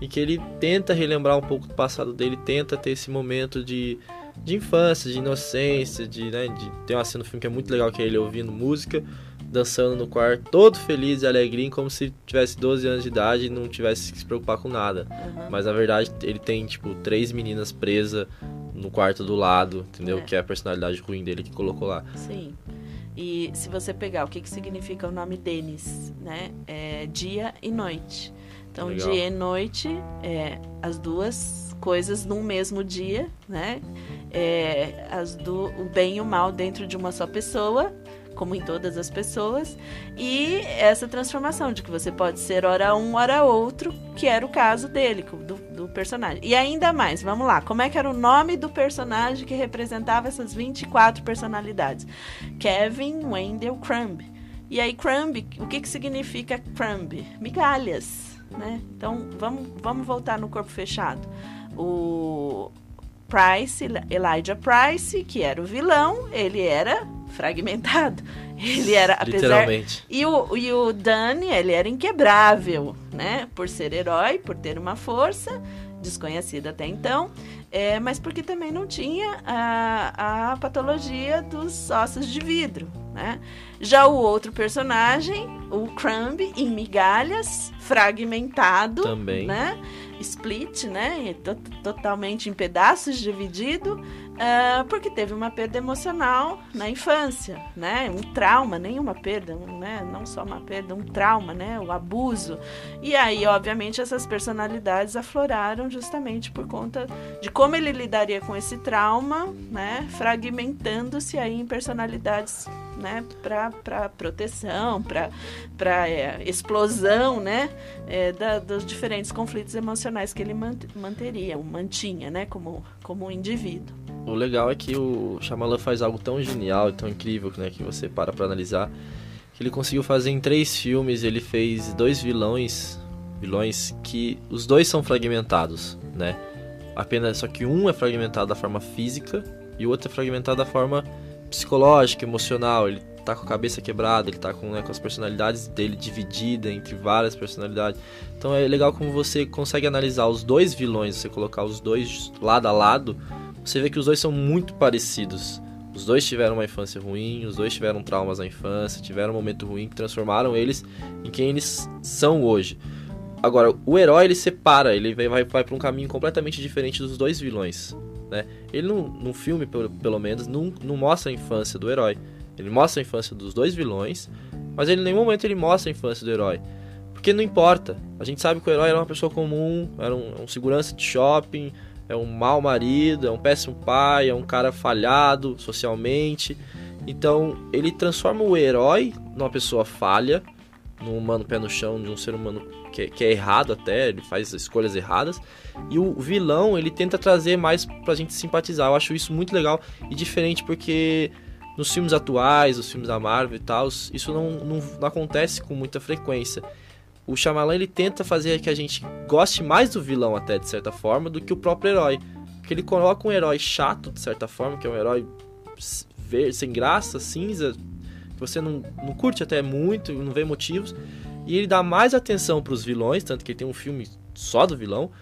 e que ele tenta relembrar um pouco do passado dele, tenta ter esse momento de, de infância, de inocência, de, né, de tem uma cena no filme que é muito legal que é ele ouvindo música, dançando no quarto, todo feliz e alegrinho, como se tivesse 12 anos de idade e não tivesse que se preocupar com nada. Uhum. Mas na verdade ele tem tipo três meninas presas no quarto do lado, entendeu? É. Que é a personalidade ruim dele que colocou lá. Sim. E se você pegar o que, que significa o nome Denis, né? É dia e noite. Então, Legal. dia e noite é as duas coisas num mesmo dia, né? É, as do, o bem e o mal dentro de uma só pessoa como em todas as pessoas, e essa transformação de que você pode ser hora um, hora outro, que era o caso dele, do, do personagem. E ainda mais, vamos lá, como é que era o nome do personagem que representava essas 24 personalidades? Kevin Wendell Crumb. E aí, Crumb, o que, que significa Crumb? Migalhas, né? Então, vamos, vamos voltar no corpo fechado. O Price, Elijah Price, que era o vilão, ele era fragmentado. Ele era, apesar... Literalmente. E o, e o Danny, ele era inquebrável, né? Por ser herói, por ter uma força desconhecida até então, é, mas porque também não tinha a, a patologia dos ossos de vidro, né? Já o outro personagem, o Crumb, em migalhas, fragmentado, também. né? split, né? Totalmente em pedaços, dividido, uh, porque teve uma perda emocional na infância, né? Um trauma, nenhuma perda, né? Não só uma perda, um trauma, né? O abuso. E aí, obviamente, essas personalidades afloraram justamente por conta de como ele lidaria com esse trauma, né? Fragmentando-se aí em personalidades né, para proteção, para é, explosão, né, é, da, dos diferentes conflitos emocionais que ele manteria, mantinha, né, como, como um indivíduo. O legal é que o Shyamalan faz algo tão genial e tão incrível, né, que você para para analisar, que ele conseguiu fazer em três filmes, ele fez dois vilões, vilões que os dois são fragmentados, né, apenas só que um é fragmentado da forma física e o outro é fragmentado da forma psicológico, emocional, ele tá com a cabeça quebrada, ele tá com, né, com as personalidades dele dividida entre várias personalidades. Então é legal como você consegue analisar os dois vilões, você colocar os dois lado a lado, você vê que os dois são muito parecidos. Os dois tiveram uma infância ruim, os dois tiveram traumas na infância, tiveram um momento ruim que transformaram eles em quem eles são hoje. Agora, o herói ele separa, ele vai, vai, para um caminho completamente diferente dos dois vilões. Né? Ele, no filme, pelo, pelo menos, não, não mostra a infância do herói. Ele mostra a infância dos dois vilões, mas ele, em nenhum momento ele mostra a infância do herói. Porque não importa. A gente sabe que o herói era uma pessoa comum, era um, um segurança de shopping, é um mau marido, é um péssimo pai, é um cara falhado socialmente. Então ele transforma o herói numa pessoa falha, num humano pé no chão, de um ser humano que, que, é errado até, ele faz escolhas erradas. E o vilão, ele tenta trazer mais pra gente simpatizar. Eu acho isso muito legal e diferente porque nos filmes atuais, os filmes da Marvel e tal, isso não, não, não acontece com muita frequência. O Shyamalan, ele tenta fazer que a gente goste mais do vilão até, de certa forma, do que o próprio herói. Porque ele coloca um herói chato, de certa forma, que é um herói sem graça, cinza, que você não, não curte até muito, não vê motivos. E ele dá mais atenção para os vilões, tanto que ele tem um filme só do vilão.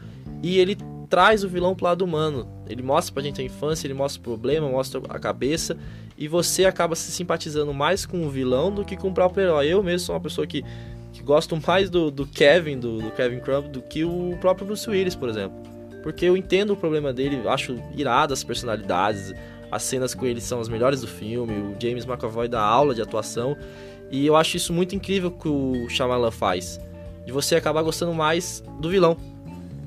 E ele traz o vilão pro lado humano. Ele mostra pra gente a infância, ele mostra o problema, mostra a cabeça. E você acaba se simpatizando mais com o vilão do que com o próprio herói. Eu mesmo sou uma pessoa que, que gosto mais do, do Kevin, do, do Kevin Crumb, do que o próprio Bruce Willis, por exemplo. Porque eu entendo o problema dele, acho irado as personalidades, as cenas com ele são as melhores do filme, o James McAvoy dá aula de atuação. E eu acho isso muito incrível que o Shyamalan faz. De você acabar gostando mais do vilão.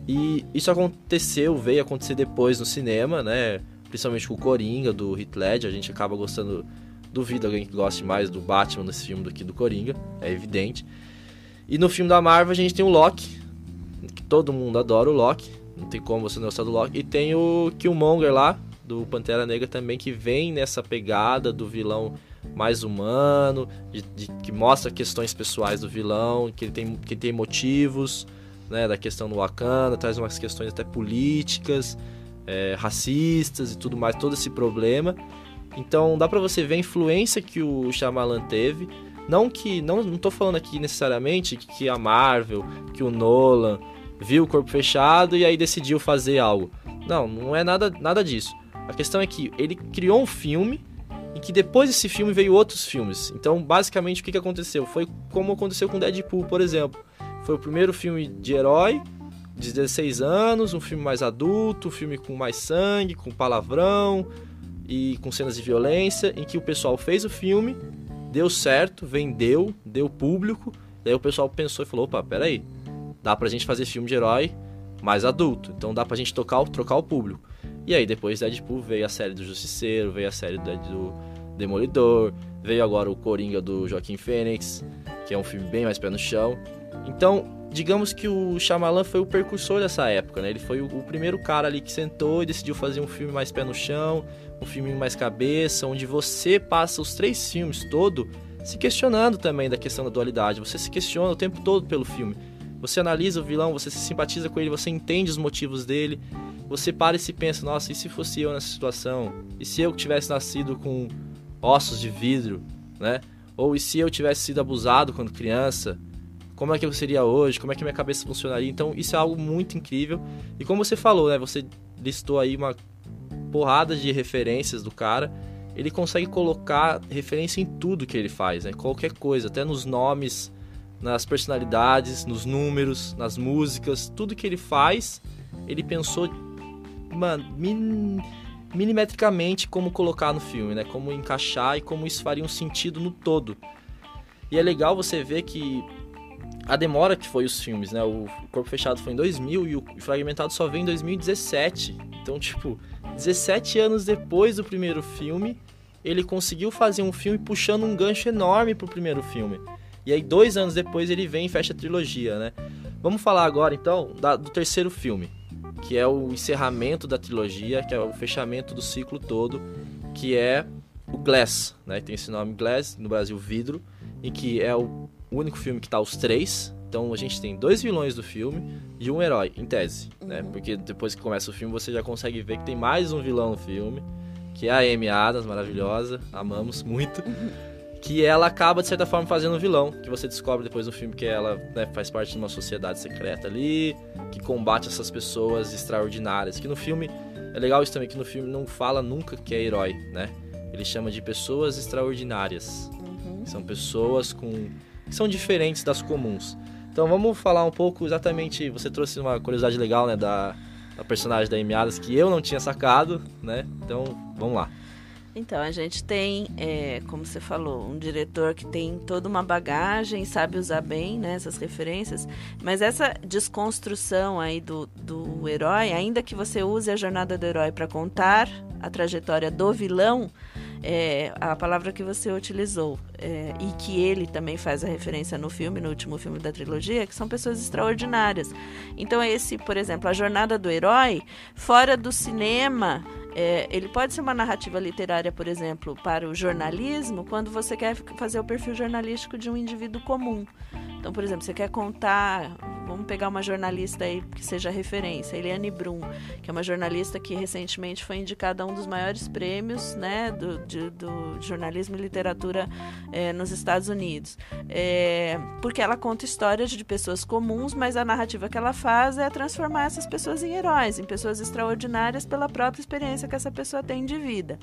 E isso aconteceu, veio acontecer depois no cinema, né? Principalmente com o Coringa, do Heath Ledger. A gente acaba gostando... Duvido alguém que goste mais do Batman nesse filme do que do Coringa. É evidente. E no filme da Marvel a gente tem o Loki. Que todo mundo adora o Loki. Não tem como você não gostar do Loki. E tem o Killmonger lá, do Pantera Negra também, que vem nessa pegada do vilão mais humano, de, de, que mostra questões pessoais do vilão, que ele tem, que tem motivos, né, da questão do Wakanda, traz umas questões até políticas, é, racistas e tudo mais, todo esse problema. Então dá para você ver a influência que o Shyamalan teve. Não que não não tô falando aqui necessariamente que a Marvel, que o Nolan viu o corpo fechado e aí decidiu fazer algo. Não, não é nada nada disso. A questão é que ele criou um filme em que depois desse filme veio outros filmes. Então, basicamente, o que aconteceu? Foi como aconteceu com Deadpool, por exemplo. Foi o primeiro filme de herói, de 16 anos, um filme mais adulto, um filme com mais sangue, com palavrão e com cenas de violência, em que o pessoal fez o filme, deu certo, vendeu, deu público, daí o pessoal pensou e falou, opa, peraí, dá pra gente fazer filme de herói mais adulto, então dá pra gente tocar, trocar o público. E aí depois Deadpool veio a série do Justiceiro, veio a série do Demolidor, veio agora o Coringa do Joaquim Fênix, que é um filme bem mais pé no chão. Então, digamos que o Shyamalan foi o precursor dessa época, né? Ele foi o, primeiro cara ali que sentou e decidiu fazer um filme mais pé no chão, um filme mais cabeça, onde você passa os três filmes todo se questionando também da questão da dualidade. Você se questiona o tempo todo pelo filme. Você analisa o vilão, você se simpatiza com ele, você entende os motivos dele você para e se pensa, nossa, e se fosse eu nessa situação? E se eu tivesse nascido com ossos de vidro, né? Ou e se eu tivesse sido abusado quando criança? Como é que eu seria hoje? Como é que minha cabeça funcionaria? Então, isso é algo muito incrível. E como você falou, né? Você listou aí uma porrada de referências do cara. Ele consegue colocar referência em tudo que ele faz, né? Qualquer coisa, até nos nomes, nas personalidades, nos números, nas músicas, tudo que ele faz, ele pensou mano, min, milimetricamente como colocar no filme, né? Como encaixar e como isso faria um sentido no todo. E é legal você ver que a demora que foi os filmes, né? O Corpo Fechado foi em 2000 e o Fragmentado só veio em 2017. Então, tipo, 17 anos depois do primeiro filme, ele conseguiu fazer um filme puxando um gancho enorme pro primeiro filme. E aí, dois anos depois, ele vem e fecha a trilogia, né? Vamos falar agora, então, da, do terceiro filme que é o encerramento da trilogia, que é o fechamento do ciclo todo, que é o Glass, né? Tem esse nome Glass, no Brasil Vidro, em que é o único filme que tá os três. Então a gente tem dois vilões do filme e um herói, em tese, né? Uhum. Porque depois que começa o filme você já consegue ver que tem mais um vilão no filme, que é a Amy Adams, maravilhosa, amamos muito. Uhum que ela acaba de certa forma fazendo um vilão, que você descobre depois no filme que ela né, faz parte de uma sociedade secreta ali, que combate essas pessoas extraordinárias. Que no filme é legal isso também que no filme não fala nunca que é herói, né? Ele chama de pessoas extraordinárias. Uhum. São pessoas com são diferentes das comuns. Então vamos falar um pouco exatamente. Você trouxe uma curiosidade legal, né, da, da personagem da Amy Adams que eu não tinha sacado, né? Então vamos lá. Então, a gente tem, é, como você falou, um diretor que tem toda uma bagagem, sabe usar bem né, essas referências, mas essa desconstrução aí do, do herói, ainda que você use a jornada do herói para contar a trajetória do vilão, é, a palavra que você utilizou é, e que ele também faz a referência no filme, no último filme da trilogia, que são pessoas extraordinárias. Então, esse, por exemplo, a jornada do herói, fora do cinema, é, ele pode ser uma narrativa literária, por exemplo, para o jornalismo, quando você quer fazer o perfil jornalístico de um indivíduo comum. Então, por exemplo, você quer contar, vamos pegar uma jornalista aí que seja referência, Eliane Brum, que é uma jornalista que recentemente foi indicada a um dos maiores prêmios né, do, de, do jornalismo e literatura é, nos Estados Unidos. É, porque ela conta histórias de pessoas comuns, mas a narrativa que ela faz é transformar essas pessoas em heróis, em pessoas extraordinárias pela própria experiência que essa pessoa tem de vida.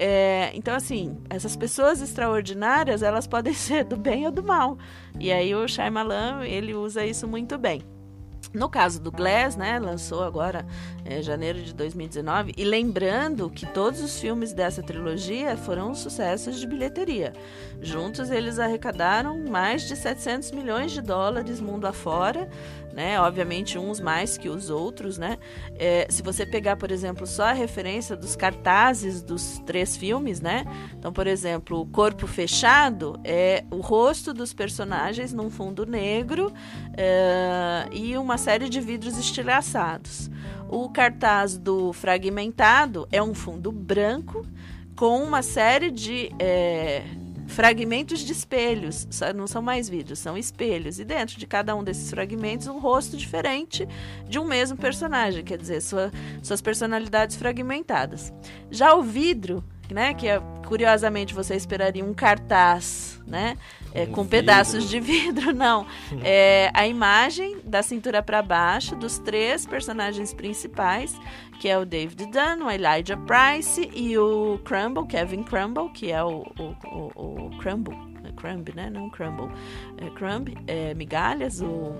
É, então, assim, essas pessoas extraordinárias, elas podem ser do bem ou do mal. E aí o Shyamalan, ele usa isso muito bem. No caso do Glass, né, lançou agora em é, janeiro de 2019, e lembrando que todos os filmes dessa trilogia foram sucessos de bilheteria. Juntos eles arrecadaram mais de 700 milhões de dólares mundo afora, né? Obviamente uns mais que os outros, né? É, se você pegar, por exemplo, só a referência dos cartazes dos três filmes, né? Então, por exemplo, o Corpo Fechado é o rosto dos personagens num fundo negro é, e uma série de vidros estilhaçados. O cartaz do Fragmentado é um fundo branco com uma série de é, fragmentos de espelhos, não são mais vidros, são espelhos. E dentro de cada um desses fragmentos, um rosto diferente de um mesmo personagem, quer dizer, sua, suas personalidades fragmentadas. Já o vidro, né, que é, curiosamente você esperaria um cartaz, né, é, um com vidro. pedaços de vidro, não. É a imagem da cintura para baixo dos três personagens principais que é o David Dunn, o Elijah Price e o Crumble, Kevin Crumble, que é o, o, o, o Crumble, é Crumb, né? Não Crumble, é Crumb, é, migalhas, o,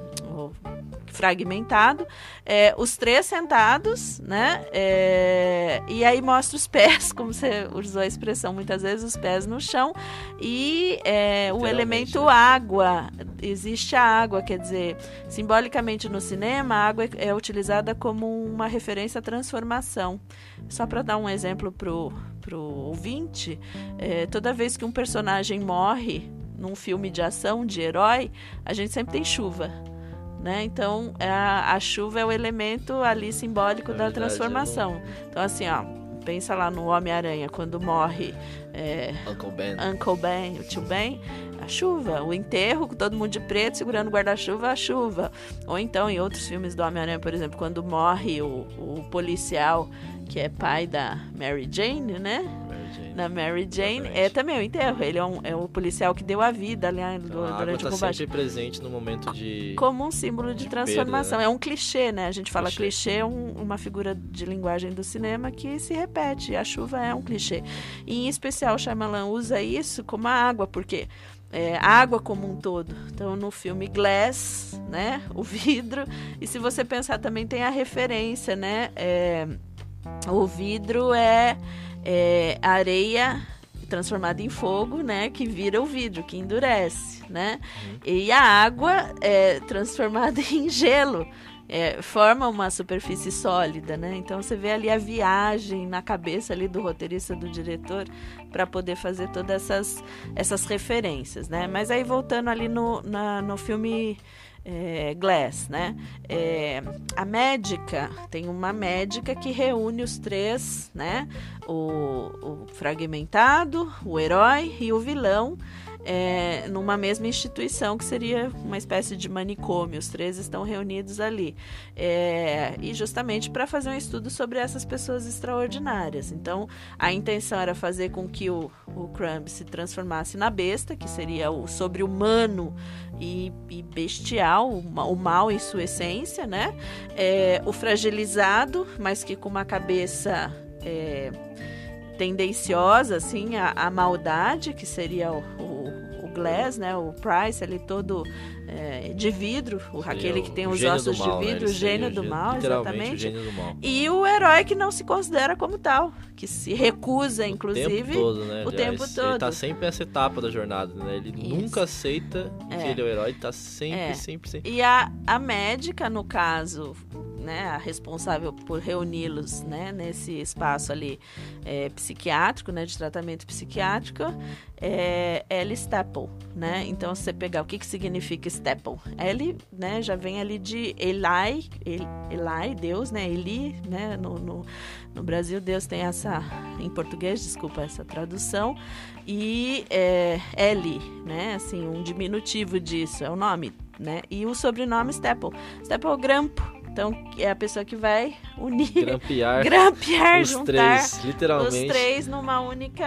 fragmentado, é, os três sentados, né? É, e aí mostra os pés, como você usou a expressão muitas vezes, os pés no chão e é, o elemento né? água. Existe a água, quer dizer, simbolicamente no cinema, a água é, é utilizada como uma referência à transformação. Só para dar um exemplo pro pro ouvinte, é, toda vez que um personagem morre num filme de ação, de herói, a gente sempre tem chuva. Né? Então, a, a chuva é o elemento ali simbólico Na da verdade, transformação. Não... Então, assim, ó, pensa lá no Homem-Aranha, quando morre é, Uncle Ben. Uncle Ben, o tio Ben, a chuva. O enterro, com todo mundo de preto segurando o guarda-chuva, a chuva. Ou então, em outros filmes do Homem-Aranha, por exemplo, quando morre o, o policial que é pai da Mary Jane, né? Na Mary Jane, Exatamente. é também o enterro. Ele é, um, é o policial que deu a vida ali então, durante a o combate. sempre presente no momento de como um símbolo de, de transformação. Perda, né? É um clichê, né? A gente fala clichê, clichê é um, uma figura de linguagem do cinema que se repete. A chuva é um clichê. E, em especial, o Shyamalan usa isso como a água, porque é, água como um todo. Então, no filme Glass, né, o vidro. E se você pensar também tem a referência, né, é, o vidro é é, areia transformada em fogo, né, que vira o vidro, que endurece, né? Uhum. E a água é transformada em gelo, é, forma uma superfície sólida, né? Então você vê ali a viagem na cabeça ali do roteirista, do diretor, para poder fazer todas essas, essas referências, né? Mas aí voltando ali no, na, no filme é, Glass, né? É, a médica tem uma médica que reúne os três, né? O, o fragmentado, o herói e o vilão é, numa mesma instituição, que seria uma espécie de manicômio. Os três estão reunidos ali. É, e justamente para fazer um estudo sobre essas pessoas extraordinárias. Então, a intenção era fazer com que o, o Crumb se transformasse na besta, que seria o sobre-humano e, e, bestial, o, mal em sua essência, né? É, o fragilizado, mas que com uma cabeça é, tendenciosa assim à, à, maldade, que seria o, o, Glass, né? O Price ali todo é, de vidro, o, Sim, aquele o- que tem o os ossos mal, de né? vidro, Ele o gênio do o mal, exatamente. O gênio do mal. E o herói que não se considera como tal, que se recusa, o inclusive. tempo todo, né? o aliás. tempo Ele todo. tá sempre nessa etapa da jornada, né? Ele Isso. nunca aceita que É. ele é o herói, tá sempre, É. sempre, sempre. E a, a médica, no caso, né, a responsável por reuni-los né, nesse espaço ali é, psiquiátrico, né, de tratamento psiquiátrico, é Ellie Staple, né? Então, você pegar o que, que significa Staple, Ellie, né, já vem ali de Eli, El- Eli, Deus, né, Eli, né, no, no, no Brasil Deus tem essa, em português, desculpa essa tradução, e é, Ellie, né, assim, um diminutivo disso, é o nome, né, e o sobrenome Staple, Staple grampo, então é a pessoa que vai unir, Grampear grampear, os juntar três, os literalmente. três numa única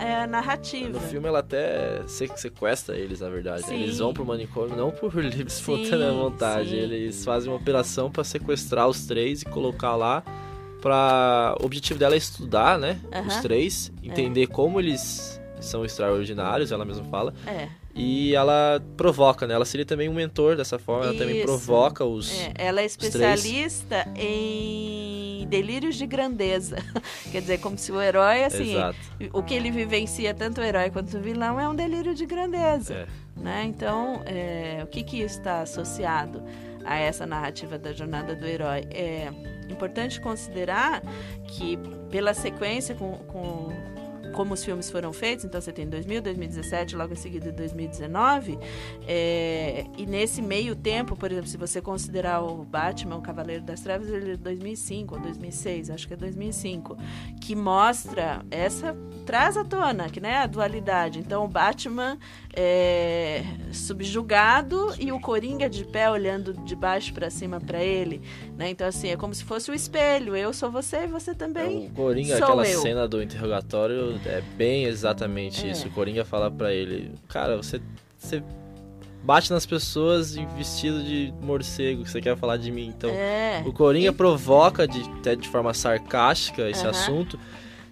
é, narrativa. No filme ela até se- sequestra eles, na verdade. né? Eles vão pro manicômio não por livre espontânea vontade. sim. Eles fazem uma operação pra sequestrar os três e colocar lá pra... O objetivo dela é estudar, né? Os Aham. É. três. Entender como eles são extraordinários, ela mesma fala. É, E ela provoca, né? Ela seria também um mentor dessa forma. Ela também Isso. provoca os... é, ela é especialista em delírios de grandeza. Quer dizer, como se o herói, assim, Exato. o que ele vivencia, tanto o herói quanto o vilão, é um delírio de grandeza. É. né? Então, é, o que que está associado a essa narrativa da jornada do herói? É importante considerar que pela sequência com, com como os filmes foram feitos, então você tem 2000, 2017, logo em seguida 2019, é, e nesse meio tempo, por exemplo, se você considerar o Batman, o Cavaleiro das Trevas, ele é de 2005 ou 2006, acho que é 2005, que mostra essa traz à tona, que né, a dualidade. Então o Batman é subjugado e o Coringa de pé olhando de baixo para cima para ele, né? Então assim, é como se fosse o espelho, eu sou você e você também. É, O Coringa, sou aquela eu. cena do interrogatório, é bem exatamente É. isso. O Coringa fala pra ele, cara, você, você bate nas pessoas vestido de morcego, que você quer falar de mim. Então, é. o Coringa E- provoca de, até de forma sarcástica esse assunto,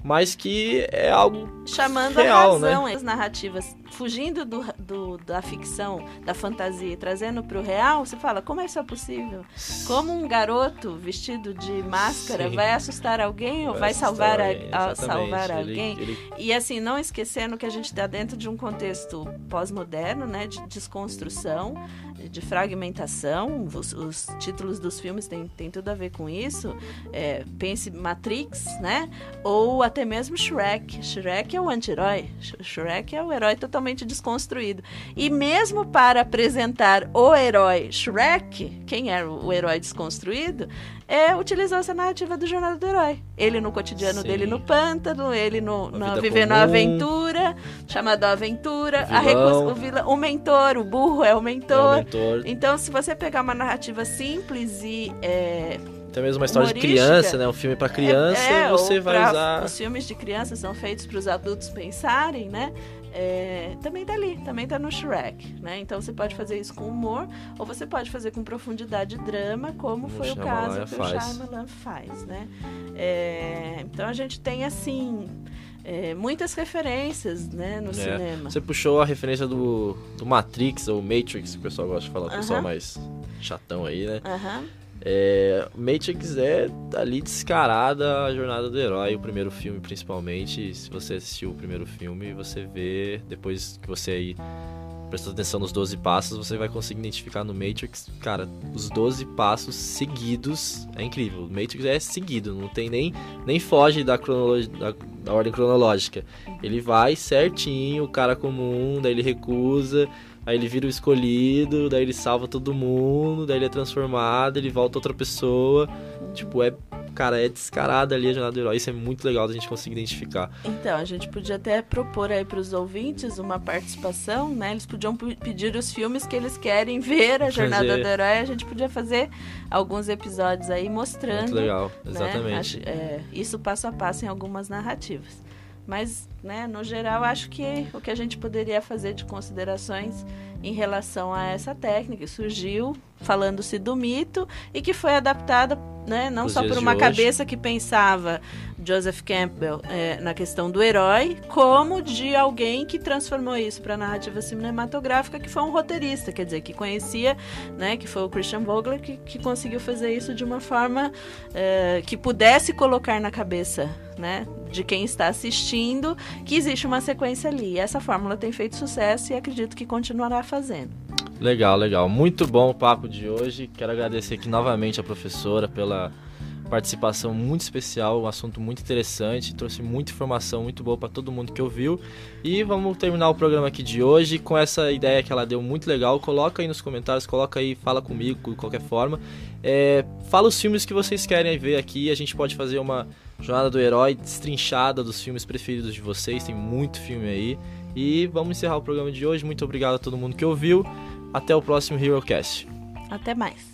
mas que é algo chamando real, a né? razão as narrativas fugindo do, do- da ficção da fantasia trazendo para o real você fala como é isso é possível como um garoto vestido de máscara Sim. vai assustar alguém ou vai, salvar, a- alguém, a- exatamente. salvar alguém ele e assim não esquecendo que a gente está dentro de um contexto pós-moderno né de desconstrução de fragmentação os, os títulos dos filmes têm, têm tudo a ver com isso É, pense Matrix né ou até mesmo Shrek. Shrek é o anti-herói. Sh- Shrek é o herói totalmente desconstruído. E mesmo para apresentar o herói Shrek, quem era o herói desconstruído, é utilizou essa narrativa do Jornada do Herói. Ele no cotidiano Sim. dele no pântano, ele no, no- vivendo a aventura, chamado a aventura, O a recu- vilão. o, vilão- o mentor, o burro é o é o mentor. mentor. Então, se você pegar uma narrativa simples e é, Tem mesmo uma história de criança, né? Um filme pra criança, é, você ou vai pra- usar. Os filmes de criança são feitos para os adultos pensarem, né? É, também tá ali, também tá no Shrek, né? Então você pode fazer isso com humor, ou você pode fazer com profundidade e drama, como Como foi o caso que faz. o Shyamalan faz, né? É, então a gente tem, assim, é, muitas referências, né, no É. cinema. Você puxou a referência do, do Matrix ou Matrix, que o pessoal gosta de falar, o pessoal Aham. mais chatão aí, né? Aham, É, Matrix é ali descarada a jornada do herói, o primeiro filme principalmente. Se você assistiu o primeiro filme, você vê, depois que você aí prestou atenção nos 12 passos, você vai conseguir identificar no Matrix, cara, os 12 passos seguidos. É incrível. O Matrix é seguido, não tem nem, nem foge da, da, da ordem cronológica. Ele vai certinho, o cara comum, daí ele recusa, Aí ele vira o escolhido, daí ele salva todo mundo, daí ele é transformado, ele volta outra pessoa. Tipo, é. Cara, é descarada ali a jornada do herói. Isso é muito legal da gente conseguir identificar. Então, a gente podia até propor aí para os ouvintes uma participação, né? Eles podiam pedir os filmes que eles querem ver a jornada Fazer. do herói. A gente podia fazer alguns episódios aí mostrando. Muito legal, né? exatamente. É, isso passo a passo em algumas narrativas. Mas, né, no geral, acho que o que a gente poderia fazer de considerações em relação a essa técnica que surgiu falando-se do mito e que foi adaptada né, não só por uma cabeça que pensava Joseph Campbell é, na questão do herói, como de alguém que transformou isso para a narrativa cinematográfica, que foi um roteirista, quer dizer, que conhecia, né, que foi o Christian Vogler, que, que conseguiu fazer isso de uma forma é, que pudesse colocar na cabeça né, de quem está assistindo que existe uma sequência ali. Essa fórmula tem feito sucesso e acredito que continuará fazendo. Legal, legal. Muito bom o papo de hoje. Quero agradecer aqui novamente a professora pela participação muito especial, um assunto muito interessante, trouxe muita informação muito boa para todo mundo que ouviu. E vamos terminar o programa aqui de hoje com essa ideia que ela deu muito legal. Coloca aí nos comentários, coloca aí, fala comigo de qualquer forma. É, fala os filmes que vocês querem ver aqui. A gente pode fazer uma jornada do herói destrinchada dos filmes preferidos de vocês. Tem muito filme aí. E vamos encerrar o programa de hoje. Muito obrigado a todo mundo que ouviu. Até o próximo HeroCast. Até mais.